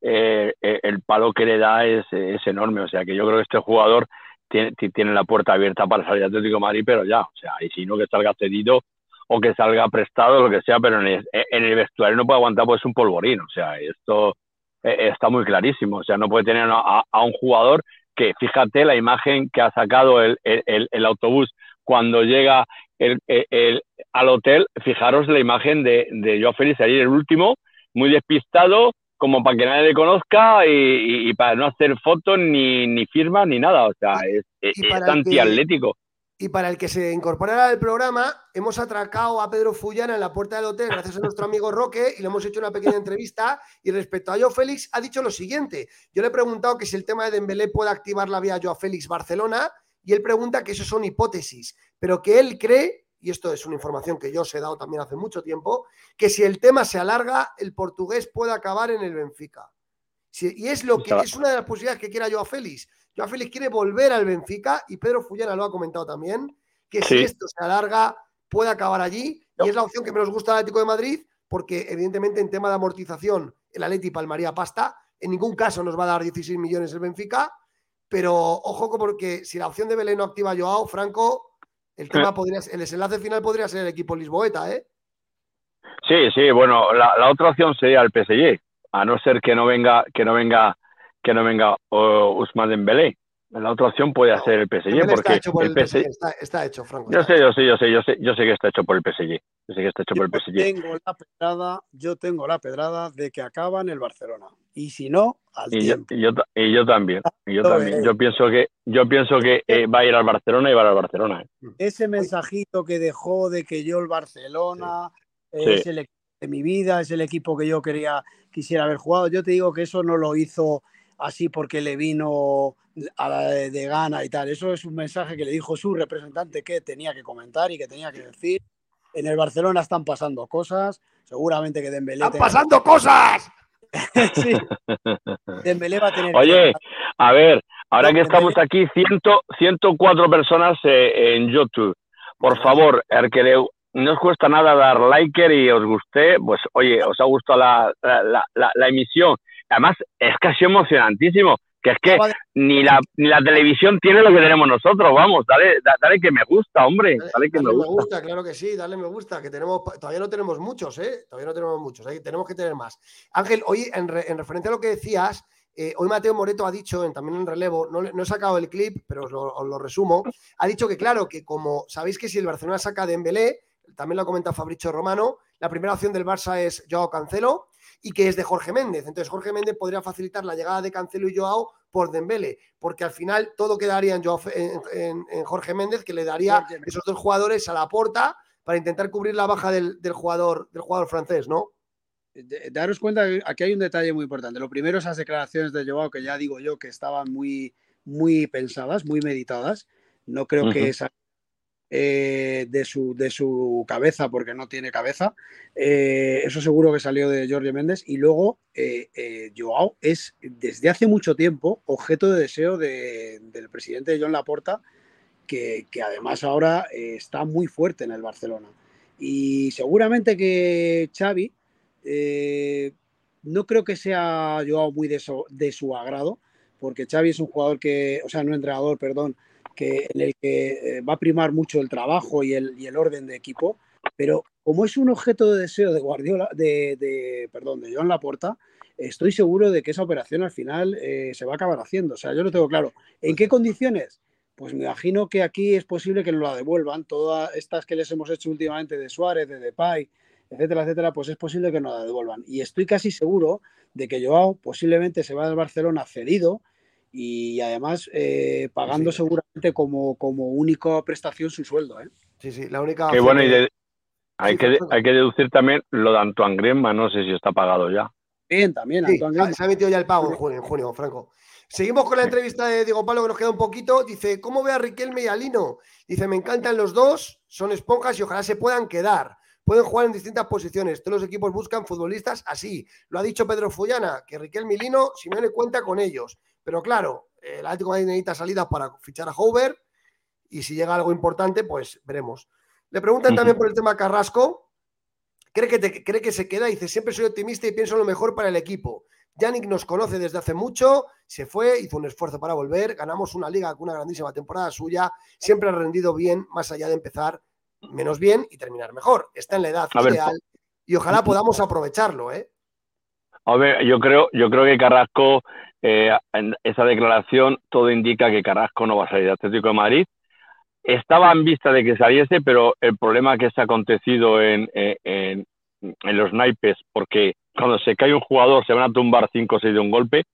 eh, eh, el palo que le da es, es enorme, o sea, que yo creo que este jugador tiene, ti- tiene la puerta abierta para salir Atlético de Madrid, pero ya, o sea, y si no que salga cedido o que salga prestado, lo que sea, pero en el, en el vestuario no puede aguantar, pues es un polvorín, o sea, esto está muy clarísimo, o sea, no puede tener a, a un jugador que, fíjate la imagen que ha sacado el, el- el- autobús cuando llega el, el- al hotel, fijaros la imagen de, de Joao Félix ayer, el último, muy despistado, como para que nadie le conozca y, y- y para no hacer fotos ni, ni firmas ni nada, o sea, es, es, es antiatlético. Y para el que se incorporara al programa, hemos atracado a Pedro Fullana en la puerta del hotel gracias a nuestro amigo Roque y le hemos hecho una pequeña entrevista. Y respecto a Joao Félix, ha dicho lo siguiente. Yo le he preguntado que si el tema de Dembélé puede activar la vía Joao Félix Barcelona y él pregunta que eso son hipótesis, pero que él cree, y esto es una información que yo os he dado también hace mucho tiempo, que si el tema se alarga, el portugués puede acabar en el Benfica. Sí, y es lo que es una de las posibilidades que quiera Joao Félix. Joao Félix quiere volver al Benfica y Pedro Fullana lo ha comentado también, que si Sí. esto se alarga puede acabar allí y es la opción que menos gusta al Atlético de Madrid porque evidentemente en tema de amortización el Atleti palmaría pasta. En ningún caso nos va a dar 16 millones el Benfica, pero ojo porque si la opción de Belén no activa a Joao, Franco, el tema podría el desenlace final podría ser el equipo lisboeta, ¿eh? Sí, sí, bueno, la, la otra opción sería el PSG, a no ser que no venga, que no venga, que no venga uh, Usman Dembélé. La otra opción puede ser el PSG, Dembélé está porque hecho por el el PSG, PSG, está, está hecho, Franco. yo está sé, yo sé, yo sé, yo sé, yo sé que está hecho por el PSG, yo sé que está hecho por el PSG. Tengo la pedrada, yo tengo la pedrada de que acaba en el Barcelona. Y si no, al Y yo, y yo, y yo también, y yo también. veré. Yo pienso que, yo pienso que eh, va a ir al Barcelona y va al Barcelona. eh. Ese mensajito que dejó de que yo el Barcelona eh, Sí. es el equipo de mi vida, es el equipo que yo quería, quisiera haber jugado. Yo te digo que eso no lo hizo así porque le vino a la de, de gana y tal. Eso es un mensaje que le dijo su representante que tenía que comentar y que tenía que decir. En el Barcelona están pasando cosas. Seguramente que Dembélé ¡Están tenga- pasando cosas! sí, Dembélé va a tener. Oye, a ver, ahora No, que estamos aquí, 100, 104 personas eh, en YouTube. Por favor, el que le- no os cuesta nada dar like y os guste, pues oye, os ha gustado la, la, la- emisión. Además, es casi emocionantísimo, que es que ni la, ni la televisión tiene lo que tenemos nosotros, vamos, dale, da- dale que me gusta, hombre, dale que Dale me me gusta. claro que sí, dale me gusta, que tenemos, todavía no tenemos muchos, ¿eh? Todavía no tenemos muchos, ahí tenemos que tener más. Ángel, hoy en, re- en referencia a lo que decías, eh, hoy Mateo Moreto ha dicho, en- también en relevo, no, no he sacado el clip, pero os lo, os lo resumo, ha dicho que claro, que como sabéis que si el Barcelona saca a Dembélé, también lo ha comentado Fabricio Romano, la primera opción del Barça es Joao Cancelo y que es de Jorge Méndez. Entonces Jorge Méndez podría facilitar la llegada de Cancelo y Joao por Dembélé, porque al final todo quedaría en, Joao en- en- en Jorge Méndez, que le daría esos dos jugadores a la porta para intentar cubrir la baja del, del jugador, del jugador francés, ¿no? de- daros cuenta que aquí hay un detalle muy importante. Lo primero, esas declaraciones de Joao, que ya digo yo que estaban muy, muy pensadas, muy meditadas. No creo que esa eh, de, su, de su cabeza, porque no tiene cabeza. Eh, eso seguro que salió de Jorge Méndez. Y luego, eh, Joao es desde hace mucho tiempo objeto de deseo de- del presidente John Laporta, que, que además ahora está muy fuerte en el Barcelona. Y seguramente que Xavi, no creo que sea Joao muy de, su- de su agrado, porque Xavi es un jugador que, o sea, no entrenador, perdón, que, en el que eh, va a primar mucho el trabajo y el, y el orden de equipo, pero como es un objeto de deseo de Guardiola, de, de- perdón, de Joan Laporta, estoy seguro de que esa operación al final eh, se va a acabar haciendo. O sea, yo lo tengo claro. ¿En qué condiciones? Pues me imagino que aquí es posible que nos la devuelvan. Todas estas que les hemos hecho últimamente de Suárez, de Depay, etcétera, etcétera, pues es posible que nos la devuelvan. Y estoy casi seguro de que Joao posiblemente se va del Barcelona cedido y además eh, pagando Sí. seguramente como, como única prestación su sueldo. ¿eh? Sí, sí, la única. Que opción bueno, y de- hay, Sí, que, hay que deducir también lo de Antoine Griezmann, no sé si está pagado ya. Bien, también, Sí, Antoine se- Griezmann. se ha emitido ya el pago en junio, en junio, Franco. Seguimos con la entrevista de Diego Pablo, que nos queda un poquito. Dice, ¿cómo ve a Riquelme y a Lino? Dice, me encantan los dos, son esponjas y ojalá se puedan quedar. Pueden jugar en distintas posiciones. Todos los equipos buscan futbolistas así. Lo ha dicho Pedro Fullana, que Riquelme y Lino, Simeone cuenta con ellos. Pero claro, el Atlético de Madrid necesita salidas para fichar a Hoover y si llega algo importante, pues veremos. Le preguntan también por el tema Carrasco. ¿Cree que, te- cree que se queda? Dice, siempre soy optimista y pienso lo mejor para el equipo. Yannick nos conoce desde hace mucho, se fue, hizo un esfuerzo para volver, ganamos una liga con una grandísima temporada suya, siempre ha rendido bien, más allá de empezar menos bien y terminar mejor. Está en la edad A ver, ideal y ojalá podamos aprovecharlo, ¿eh? Ver, yo creo, yo creo que Carrasco, eh, en esa declaración, todo indica que Carrasco no va a salir del Atlético de Madrid. Estaba en vista de que saliese, pero el problema que se ha acontecido en, en, en- en los naipes, porque cuando se cae un jugador se van a tumbar 5 o 6 de un golpe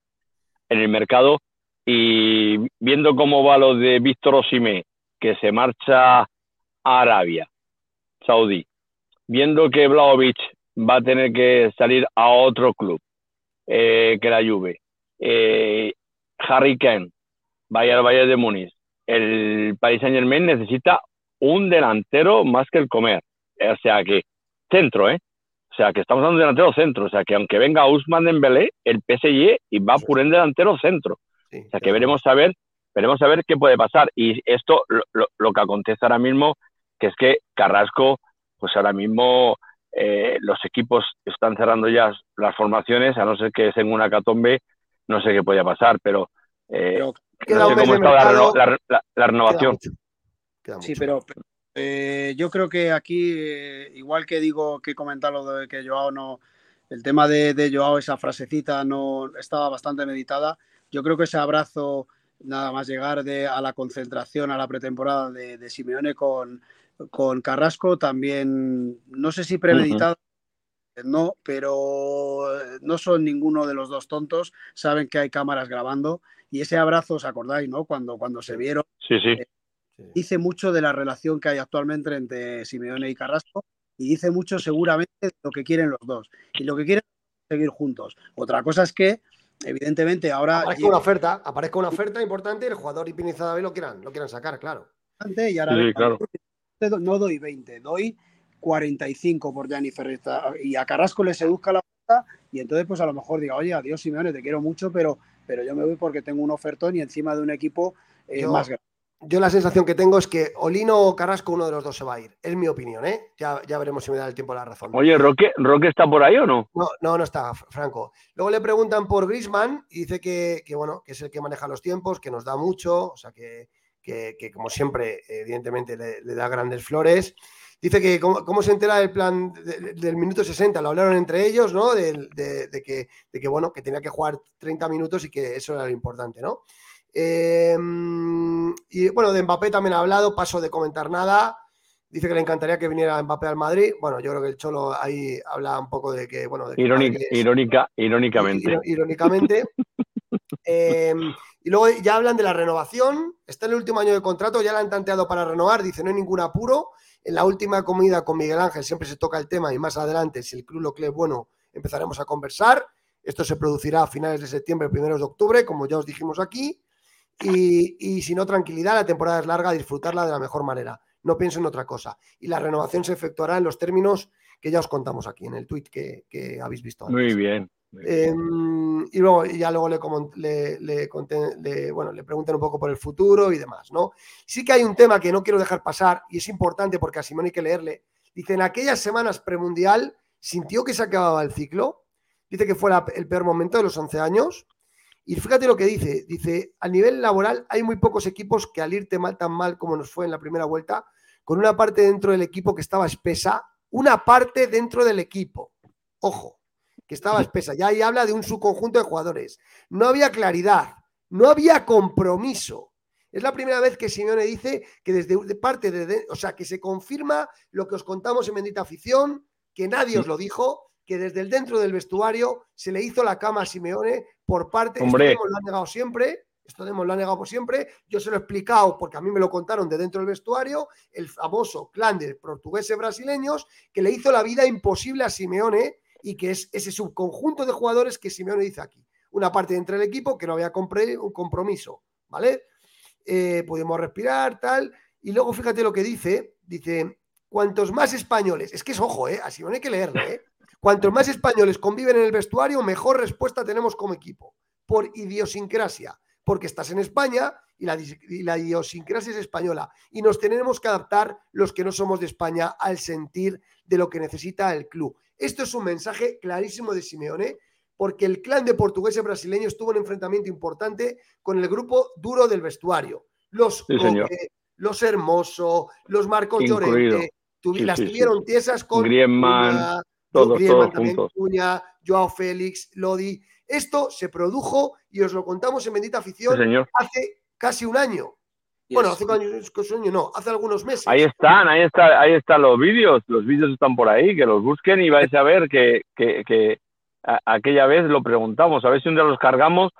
en el mercado y viendo cómo va lo de Víctor Osimé, que se marcha a Arabia Saudí, viendo que Vlaovic va a tener que salir a otro club eh, que la Juve, eh, Harry Kane vaya al Bayern de Múnich, el Paris Saint Germain necesita un delantero más que el comer, o sea que centro, ¿eh? O sea que estamos hablando de delantero centro, o sea que aunque venga Usman Dembélé, el PSG y va por un delantero centro. O sea que veremos a ver, veremos a ver qué puede pasar. Y esto, lo, lo- lo que acontece ahora mismo, que es que Carrasco, pues ahora mismo eh, los equipos están cerrando ya las formaciones, a no ser que es en una catombe, no sé qué puede pasar, pero, eh, queda no sé cómo está la, mercado. la- la- la renovación. Sí, pero pero, eh, yo creo que aquí, eh, igual que digo que comentar lo de que Joao no, el tema de, de Joao, esa frasecita no estaba bastante meditada. Yo creo que ese abrazo, nada más llegar de, a la concentración, a la pretemporada de, de Simeone con, con Carrasco, también, no sé si premeditado, no, pero eh, no son ninguno de los dos tontos, saben que hay cámaras grabando y ese abrazo, ¿os acordáis, no? Cuando, cuando se vieron, Sí, sí. dice mucho de la relación que hay actualmente entre Simeone y Carrasco y dice mucho seguramente de lo que quieren los dos. Y lo que quieren es seguir juntos. Otra cosa es que, evidentemente, ahora Aparezca una oferta, aparezca una oferta importante y el jugador y Pinizada lo quieran, lo quieran sacar, claro. y ahora Sí, sí, claro. no doy 20, doy 45 por Gianni Ferresta y a Carrasco le seduzca la oferta y entonces pues a lo mejor diga, oye, adiós Simeone, te quiero mucho, pero, pero yo me voy porque tengo un ofertón y encima de un equipo eh, Yo- más grande. Yo la sensación que tengo es que Olino o Carrasco, uno de los dos se va a ir. Es mi opinión, ¿eh? Ya, ya veremos si me da el tiempo la razón. Oye, ¿Roque, ¿Roque está por ahí o no? No, no, no está, Franco. Luego le preguntan por Grisman y dice que, que, bueno, que es el que maneja los tiempos, que nos da mucho, o sea que, que- que, como siempre, evidentemente le, le da grandes flores. Dice que cómo, cómo se entera del plan de- del minuto 60, lo hablaron entre ellos, ¿no? De, de que, de que, bueno, que tenía que jugar 30 minutos y que eso era lo importante, ¿no? Eh, y bueno, de Mbappé también ha hablado, paso de comentar nada. Dice que le encantaría que viniera Mbappé al Madrid. Bueno, yo creo que el Cholo ahí habla un poco de que, bueno, de que Irónica- es- irónica, irónicamente. Irónicamente. Eh, y luego ya hablan de la renovación. Está en el último año de contrato, ya la han tanteado para renovar. Dice, no hay ningún apuro. En la última comida con Miguel Ángel siempre se toca el tema y más adelante, si el club lo cree bueno, empezaremos a conversar. Esto se producirá a finales de septiembre, primeros de octubre, como ya os dijimos aquí. Y, si no, tranquilidad, la temporada es larga, disfrutarla de la mejor manera. No pienso en otra cosa. Y la renovación se efectuará en los términos que ya os contamos aquí, en el tweet que, que habéis visto antes. Muy bien. Eh, y luego ya luego le, le, le bueno, le preguntan un poco por el futuro y demás, ¿no? Sí que hay un tema que no quiero dejar pasar y es importante porque a Simón hay que leerle. Dice, en aquellas semanas premundial sintió que se acababa el ciclo. Dice que fue el peor momento de los 11 años. Y fíjate lo que dice. Dice, a nivel laboral hay muy pocos equipos que al irte mal tan mal como nos fue en la primera vuelta, con una parte dentro del equipo que estaba espesa, una parte dentro del equipo. Ojo, que estaba espesa. Ya ahí habla de un subconjunto de jugadores. No había claridad, no había compromiso. Es la primera vez que Simeone dice que desde de parte de, o sea, que se confirma lo que os contamos en Bendita Afición, que nadie os lo dijo, que desde el dentro del vestuario se le hizo la cama a Simeone por parte, Hombre. esto lo ha negado siempre, esto Demos lo ha negado por siempre, yo se lo he explicado porque a mí me lo contaron de dentro del vestuario, el famoso clan de portugueses brasileños que le hizo la vida imposible a Simeone y que es ese subconjunto de jugadores que Simeone dice aquí. Una parte dentro del equipo que no había un compromiso, ¿vale? Eh, podemos respirar, tal. Y luego fíjate lo que dice, dice, cuantos más españoles, es que es ojo, ¿eh? A Simeone hay que leerle, ¿eh? Cuantos más españoles conviven en el vestuario, mejor respuesta tenemos como equipo. Por idiosincrasia, porque estás en España y la, y la idiosincrasia es española. Y nos tenemos que adaptar los que no somos de España al sentir de lo que necesita el club. Esto es un mensaje clarísimo de Simeone, porque el clan de portugueses brasileños tuvo un enfrentamiento importante con el grupo duro del vestuario. Los Sí. Coque, los Hermoso, los Marcos Incluido. Llorente, Sí, las sí, tuvieron tiesas con Griezmann, Cunha, todos, Griezmann todos juntos. Joao Félix, Lodi. Esto se produjo y os lo contamos en Bendita Afición hace casi un año. Bueno, hace un año, casi un año no, hace algunos meses. Ahí están, ahí está, ahí están los vídeos, los vídeos están por ahí, que los busquen y vais a ver que, que, que a- aquella vez lo preguntamos, a ver si un día los cargamos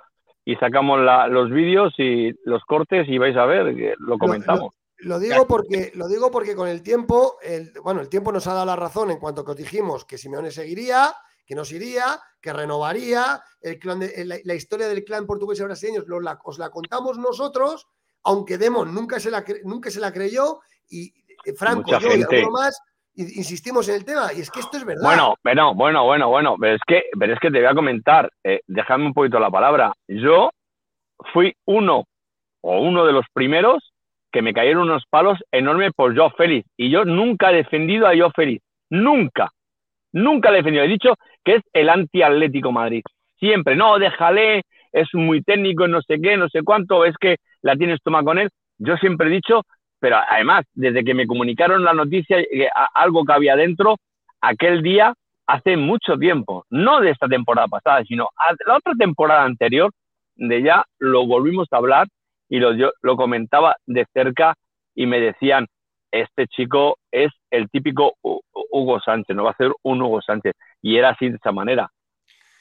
y sacamos la- los vídeos y los cortes y vais a ver que lo comentamos. Lo digo porque, lo digo porque con el tiempo, el, bueno, el tiempo nos ha dado la razón en cuanto que os dijimos que Simeone seguiría, que nos iría, que renovaría, el clan de- la, la historia del clan portugués y brasileños lo- la- os la contamos nosotros, aunque Demos nunca se la, nunca se la creyó y eh, Franco, Mucha yo y alguno más insistimos en el tema y es que esto es verdad. Bueno, bueno, bueno, bueno, bueno, pero es que, pero es que te voy a comentar, eh, déjame un poquito la palabra. Yo fui uno o uno de los primeros que me cayeron unos palos enormes por Joe Félix y yo nunca he defendido a Joe Félix, nunca, nunca le he defendido. He dicho que es el anti-Atlético Madrid, siempre, no, déjale, es muy técnico, no sé qué, no sé cuánto, es que la tienes toma con él. Yo siempre he dicho, pero además, desde que me comunicaron la noticia, eh, algo que había dentro, aquel día, hace mucho tiempo, no de esta temporada pasada, sino a la otra temporada anterior, de ya lo volvimos a hablar y lo, yo lo comentaba de cerca y me decían, este chico es el típico Hu- Hugo Sánchez, no va a ser un Hugo Sánchez. Y era así de esa manera.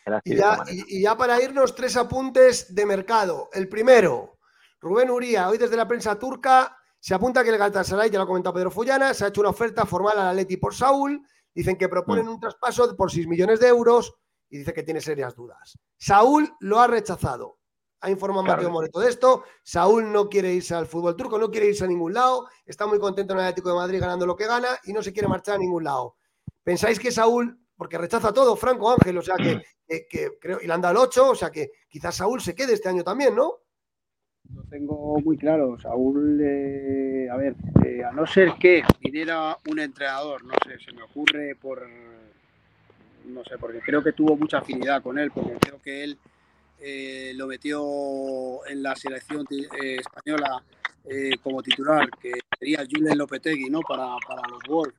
Era así Y de ya, manera. y- y ya para irnos, tres apuntes de mercado. El primero, Rubén Uría, hoy desde la prensa turca, se apunta que el Galatasaray, ya lo ha comentado Pedro Fullana, se ha hecho una oferta formal al Atleti por Saúl. Dicen que proponen un traspaso por 6 millones de euros y dice que tiene serias dudas. Saúl lo ha rechazado. Ha informado Claro. Mateo Moreto de esto. Saúl no quiere irse al fútbol turco, no quiere irse a ningún lado. Está muy contento en el Atlético de Madrid ganando lo que gana y no se quiere marchar a ningún lado. ¿Pensáis que Saúl, porque rechaza todo, Franco Ángel, o sea que, que- que creo, y le han dado el 8, o sea que quizás Saúl se quede este año también, ¿no? Lo tengo muy claro. Saúl, eh, a ver, eh, a no ser que viniera un entrenador, no sé, se me ocurre por, no sé, porque creo que tuvo mucha afinidad con él, porque creo que él eh, lo metió en la selección eh, española eh, como titular, que sería Julen Lopetegui, ¿no? Para, para los Wolves.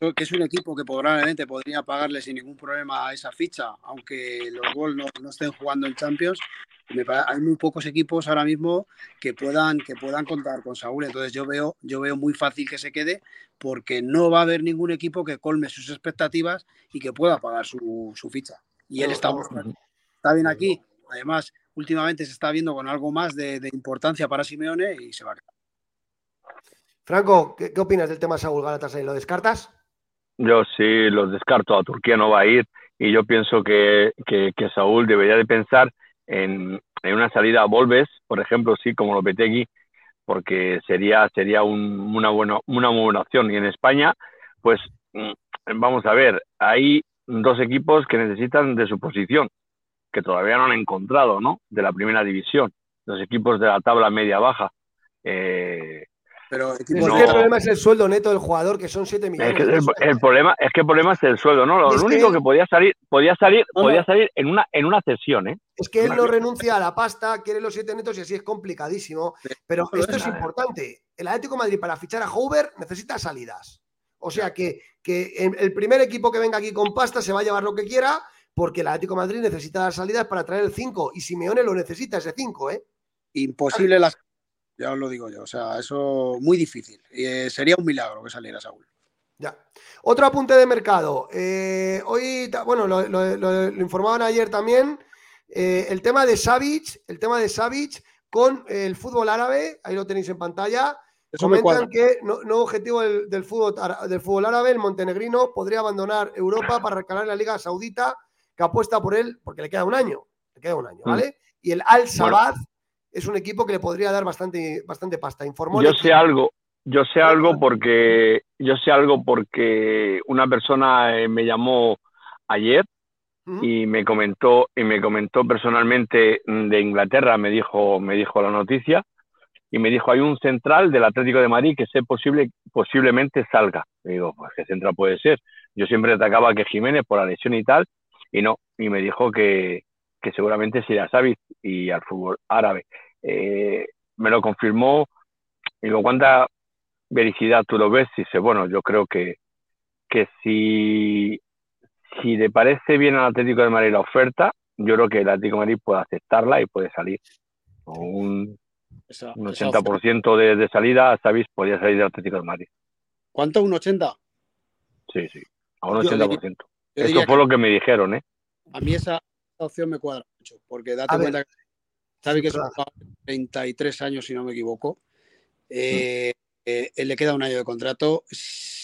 Creo que es un equipo que probablemente podría pagarle sin ningún problema esa ficha, aunque los Wolves no, no estén jugando en Champions. Me hay muy pocos equipos ahora mismo que puedan, que puedan contar con Saúl. Entonces yo veo, yo veo muy fácil que se quede porque no va a haber ningún equipo que colme sus expectativas y que pueda pagar su, su ficha. Y él está, está bien aquí. Además, últimamente se está viendo con algo más de, de importancia para Simeone y se va a quedar. Franco, ¿qué, qué opinas del tema Saúl Galatasaray? ¿Lo descartas? Yo sí los descarto, a Turquía no va a ir y yo pienso que, que, que Saúl debería de pensar en, en una salida a Volves, por ejemplo, sí, como Lopetegui, porque sería, sería un- una, buena, una buena opción. Y en España, pues mm, vamos a ver, hay dos equipos que necesitan de su posición, que todavía no han encontrado, ¿no? De la primera división, los equipos de la tabla media-baja. Eh, Pero Es No. que el problema es el sueldo neto del jugador, que son 7 es millones. que el, problema es que el problema es el sueldo, ¿no? Lo, es único que- que podía salir, podía salir, No, podía salir en una, en una cesión, ¿eh? Es que él no renuncia a la pasta, quiere los 7 netos y así es complicadísimo. Pero esto es es- importante. El Atlético de Madrid para fichar a Hoover necesita salidas. O sea que, que el el primer equipo que venga aquí con pasta se va a llevar lo que quiera, porque el Atlético de Madrid necesita las salidas para traer el 5. Y Simeone lo necesita ese 5, ¿eh? Imposible las. Ya os lo digo yo. O sea, eso muy difícil. Y, eh, sería un milagro que saliera Saúl. Ya. Otro apunte de mercado. Eh, hoy, bueno, lo, lo- lo- lo informaban ayer también. eh, el tema de Savic, el tema de Savic con el fútbol árabe, ahí lo tenéis en pantalla. Eso Comentan que no, objetivo del, del fútbol, del fútbol árabe, el montenegrino podría abandonar Europa para recalar la Liga Saudita, que apuesta por él, porque le queda un año. Le queda un año, Mm. ¿vale? Y el Al Sabad es un equipo que le podría dar bastante, bastante pasta. Informó Yo equipo. sé algo, yo sé algo porque, yo sé algo porque una persona eh, me llamó ayer y me comentó, y me comentó personalmente de Inglaterra, me dijo, me dijo la noticia, y me dijo, hay un central del Atlético de Madrid que sé posible, posiblemente salga. Y digo, pues qué central puede ser. Yo siempre atacaba que Jiménez por la lesión y tal, y no, y me dijo que, que seguramente sería Xavi y al fútbol árabe. Eh, me lo confirmó, y digo, ¿cuánta vericidad tú lo ves? Y dice, bueno, yo creo que, que si, si le parece bien al Atlético de Madrid la oferta, yo creo que el Atlético de Madrid puede aceptarla y puede salir. Con un, Esa- un esa oferta. 80% de, de salida, Xavi podría salir del Atlético de Madrid. ¿Cuánto? ¿Un 80? Sí, sí, a un Yo 80%. diría- Eso fue que- lo que me dijeron, ¿eh? A mí esa opción me cuadra mucho, porque date A ver. cuenta que Xavi que es un Claro. jugador de 33 años, si no me equivoco. Eh, eh, él le queda un año de contrato.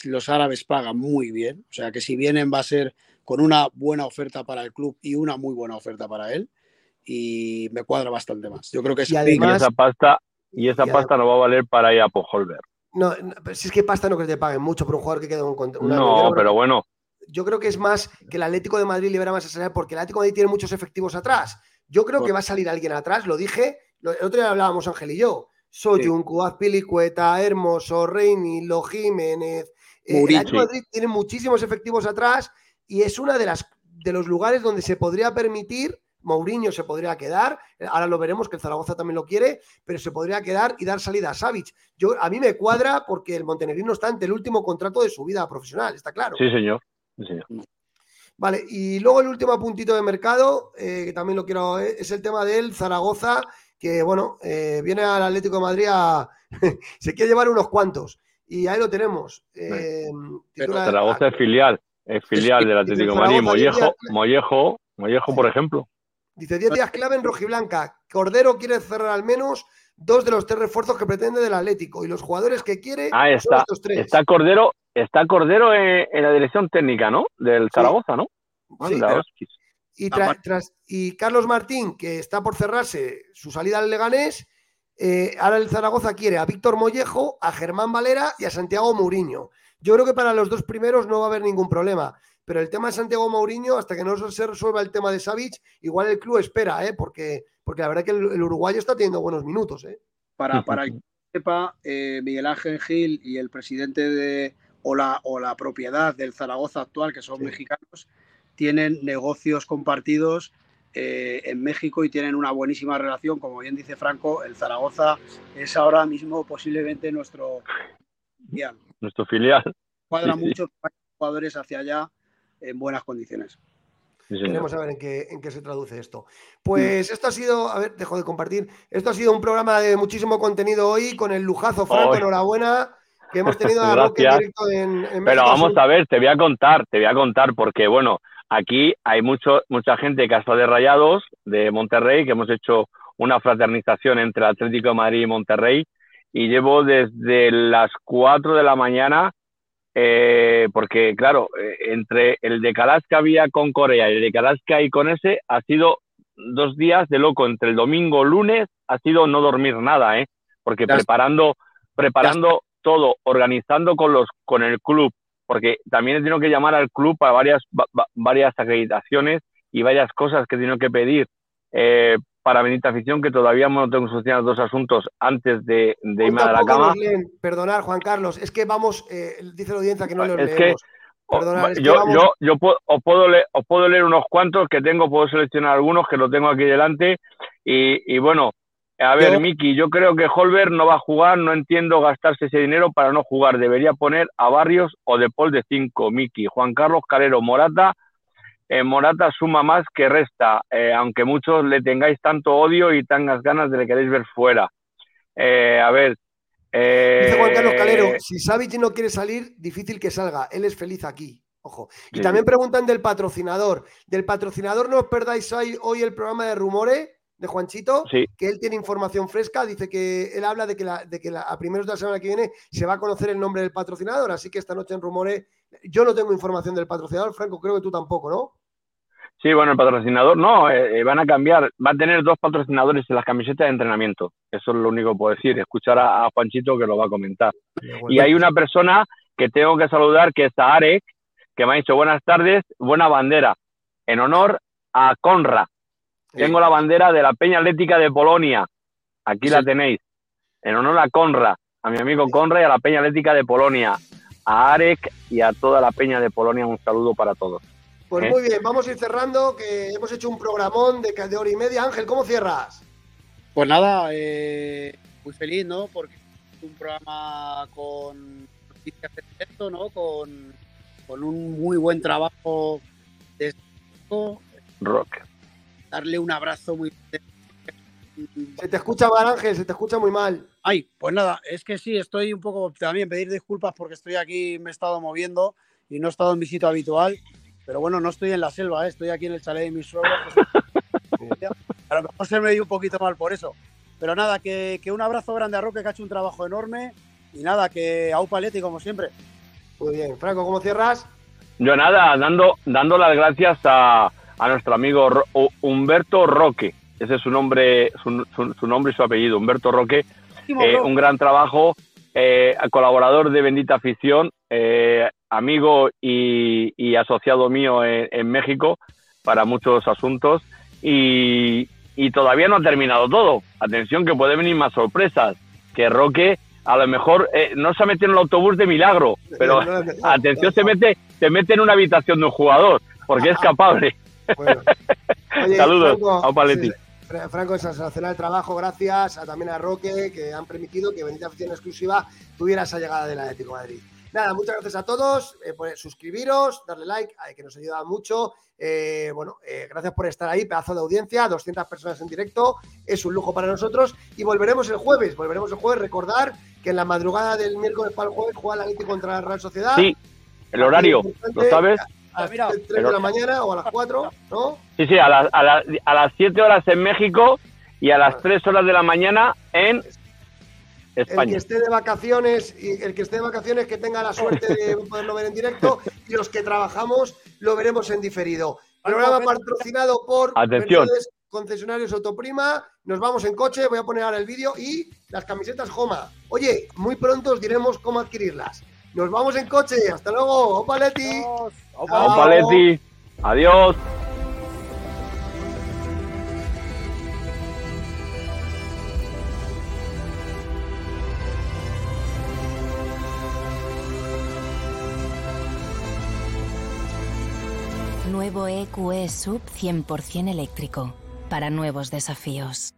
Los árabes pagan muy bien, o sea que si vienen va a ser con una buena oferta para el club y una muy buena oferta para él. Y me cuadra bastante más. Yo creo que es Y además- y esa pasta, y esa y pasta no va a valer para ir a Pojolver. No, no, pero si es que pasta no que te paguen mucho por un jugador que queda un, cont- un año. Yo No, pero bueno, Yo creo que es más que el Atlético de Madrid libera más a salir porque el Atlético de Madrid tiene muchos efectivos atrás. Yo creo que va a salir alguien atrás, lo dije, el otro día hablábamos Ángel y yo. Soyun, Cuaz Pilicueta, Hermoso, Reini, Lo Jiménez. Eh, el. Atlético de Madrid tiene muchísimos efectivos atrás y es una de las de los lugares donde se podría permitir. Mourinho se podría quedar, ahora lo veremos que el Zaragoza también lo quiere, pero se podría quedar y dar salida a Savic. Yo, a mí me cuadra porque el montenegrino está ante el último contrato de su vida profesional, está claro. sí, señor. Sí, señor. Vale, y luego el último puntito de mercado, eh, que también lo quiero, eh, es el tema del Zaragoza, que bueno, eh, viene al Atlético de Madrid a. se quiere llevar unos cuantos. Y ahí lo tenemos. Eh, titula- Zaragoza es filial, es filial del Atlético de Madrid. Mollejo, Mollejo, Mollejo, por ejemplo. Dice 10 días clave en Rojiblanca. Cordero quiere cerrar al menos dos de los tres refuerzos que pretende del Atlético. Y los jugadores que quiere Ah, son está, estos tres. está Cordero, está Cordero en, en la dirección técnica, ¿no? Del Zaragoza, ¿no? Sí, pero-. Y, tra- tras- y Carlos Martín, que está por cerrarse su salida al Leganés, eh, ahora el Zaragoza quiere a Víctor Mollejo, a Germán Valera y a Santiago Mourinho. Yo creo que para los dos primeros no va a haber ningún problema. Pero el tema de Santiago Mourinho, hasta que no se resuelva el tema de Savic, igual el club espera, ¿eh? porque, porque la verdad que el, el uruguayo está teniendo buenos minutos. ¿eh? Para, para el que sepa, eh, Miguel Ángel Gil y el presidente de, o, la, o la propiedad del Zaragoza actual, que son mexicanos, tienen negocios compartidos eh, en México y tienen una buenísima relación. Como bien dice Franco, el Zaragoza es ahora mismo posiblemente nuestro filial. Nuestro filial. Cuadra Sí, sí. mucho que vayan jugadores hacia allá en buenas condiciones. Sí, a ver en qué, en qué se traduce esto. Pues esto ha sido, a ver, dejo de compartir. Esto ha sido un programa de muchísimo contenido hoy con el lujazo Franco, enhorabuena, que hemos tenido a Roque en directo en, en Pero vamos a ver, te voy a contar, te voy a contar, porque bueno, aquí hay mucho, mucha gente que ha estado de Rayados, de Monterrey, que hemos hecho una fraternización entre Atlético de Madrid y Monterrey, y llevo desde las 4 de la mañana eh, porque claro, eh, entre el decalaz que había con Corea y el decalaz que hay con ese, ha sido dos días de loco. Entre el domingo lunes ha sido no dormir nada, ¿eh? Porque Ya preparando, preparando todo, organizando con los, con el club, porque también he tenido que llamar al club para varias, va- va- varias acreditaciones y varias cosas que he tenido que pedir eh, para Bendita Afición, que todavía no tengo solucionados dos asuntos antes de, irme a la cama. Perdonar, Juan Carlos, es que vamos, eh, dice la audiencia que no que leemos. o- Perdonar, es que yo, vamos- yo, yo puedo, os, puedo leer, os puedo leer unos cuantos que tengo, puedo seleccionar algunos que lo tengo aquí delante. Y, y bueno, a ver, Yo- Miki, yo creo que Holber no va a jugar, no entiendo gastarse ese dinero para no jugar. Debería poner a Barrios o de Paul de 5, Miki. Juan Carlos Calero, Morata. Eh, Morata suma más que resta, eh, aunque muchos le tengáis tanto odio y tantas ganas de le queréis ver fuera. Eh, a ver. Dice Juan Carlos Calero, si Savic no quiere salir, difícil que salga. Él es feliz aquí. Ojo. Y Sí. también preguntan del patrocinador. Del patrocinador no os perdáis hoy, hoy el programa de rumores de Juanchito, Sí. que él tiene información fresca. Dice que él habla de que, la- de que la- a primeros de la semana que viene se va a conocer el nombre del patrocinador. Así que esta noche en rumores, yo no tengo información del patrocinador, Franco, creo que tú tampoco, ¿no? Sí, bueno, el patrocinador no, eh, eh, van a cambiar, va a tener dos patrocinadores en las camisetas de entrenamiento. Eso es lo único que puedo decir, escuchar a, a Juanchito que lo va a comentar. Y hay una persona que tengo que saludar que es a Arek, que me ha dicho buenas tardes, buena bandera, en honor a Conra. Tengo la bandera de la Peña Atlética de Polonia. Aquí la tenéis. En honor a Conra, a mi amigo Conra y a la Peña Atlética de Polonia. A Arek y a toda la Peña de Polonia, un saludo para todos. Pues ¿Eh? muy bien, vamos a ir cerrando, que hemos hecho un programón de, de hora y media. Ángel, ¿cómo cierras? Pues nada, eh, muy feliz, ¿no? Porque es un programa con noticias de directo, ¿no? Con, con un muy buen trabajo de Rock. Darle un abrazo muy Se te escucha mal, Ángel, se te escucha muy mal. Ay, pues nada, es que sí, estoy un poco también pedir disculpas porque estoy aquí, me he estado moviendo y no he estado en mi sitio habitual. Pero bueno, no estoy en la selva, ¿eh? estoy aquí en el chalet de mis suegros. pues, a lo mejor se me dio un poquito mal por eso. Pero nada, que, que un abrazo grande a Roque, que ha hecho un trabajo enorme. Y nada, que a Upaletti, como siempre. Muy bien, Franco, ¿cómo cierras? Yo nada, dando, dando las gracias a, a nuestro amigo Ro- Hu- Humberto Roque. Ese es su nombre, su, su- su nombre y su apellido, Humberto Roque. Eh, un gran trabajo, eh, colaborador de Bendita Afición, eh, amigo y, y asociado mío en, en México para muchos asuntos. Y, y todavía no ha terminado todo. Atención que puede venir más sorpresas. Que Roque a lo mejor eh, no se ha metido en el autobús de milagro, pero no, atención, se mete, se mete en una habitación de un jugador, porque es capaz. Oye, Saludos Franco, a sí, Fra- Franco, sensacional trabajo, gracias a, también a Roque, que han permitido que Benita Afición Exclusiva tuviera esa llegada del Atlético de Madrid. Nada, muchas gracias a todos, eh, por suscribiros, darle like, eh, que nos ayuda mucho. Eh, bueno, eh, gracias por estar ahí, pedazo de audiencia, 200 personas en directo, es un lujo para nosotros. Y volveremos el jueves, volveremos el jueves, recordar que en la madrugada del miércoles para el jueves juega el Atlético contra la Real Sociedad. Sí, el horario, ¿lo sabes? A las 3 de la mañana o a las 4, ¿no? Sí, sí, a, las- a, las- a las 7 horas en México y a las 3 horas de la mañana en El que España. esté de vacaciones y el que esté de vacaciones que tenga la suerte de poderlo ver en directo y los que trabajamos lo veremos en diferido. Programa patrocinado por Atención. Mercedes Concesionarios Autoprima. Nos vamos en coche, voy a poner ahora el vídeo y las camisetas Joma. Oye, muy pronto os diremos cómo adquirirlas. Nos vamos en coche, hasta luego. Opa Leti. Opa, Leti. Adiós. Nuevo EQE Sub 100% eléctrico para nuevos desafíos.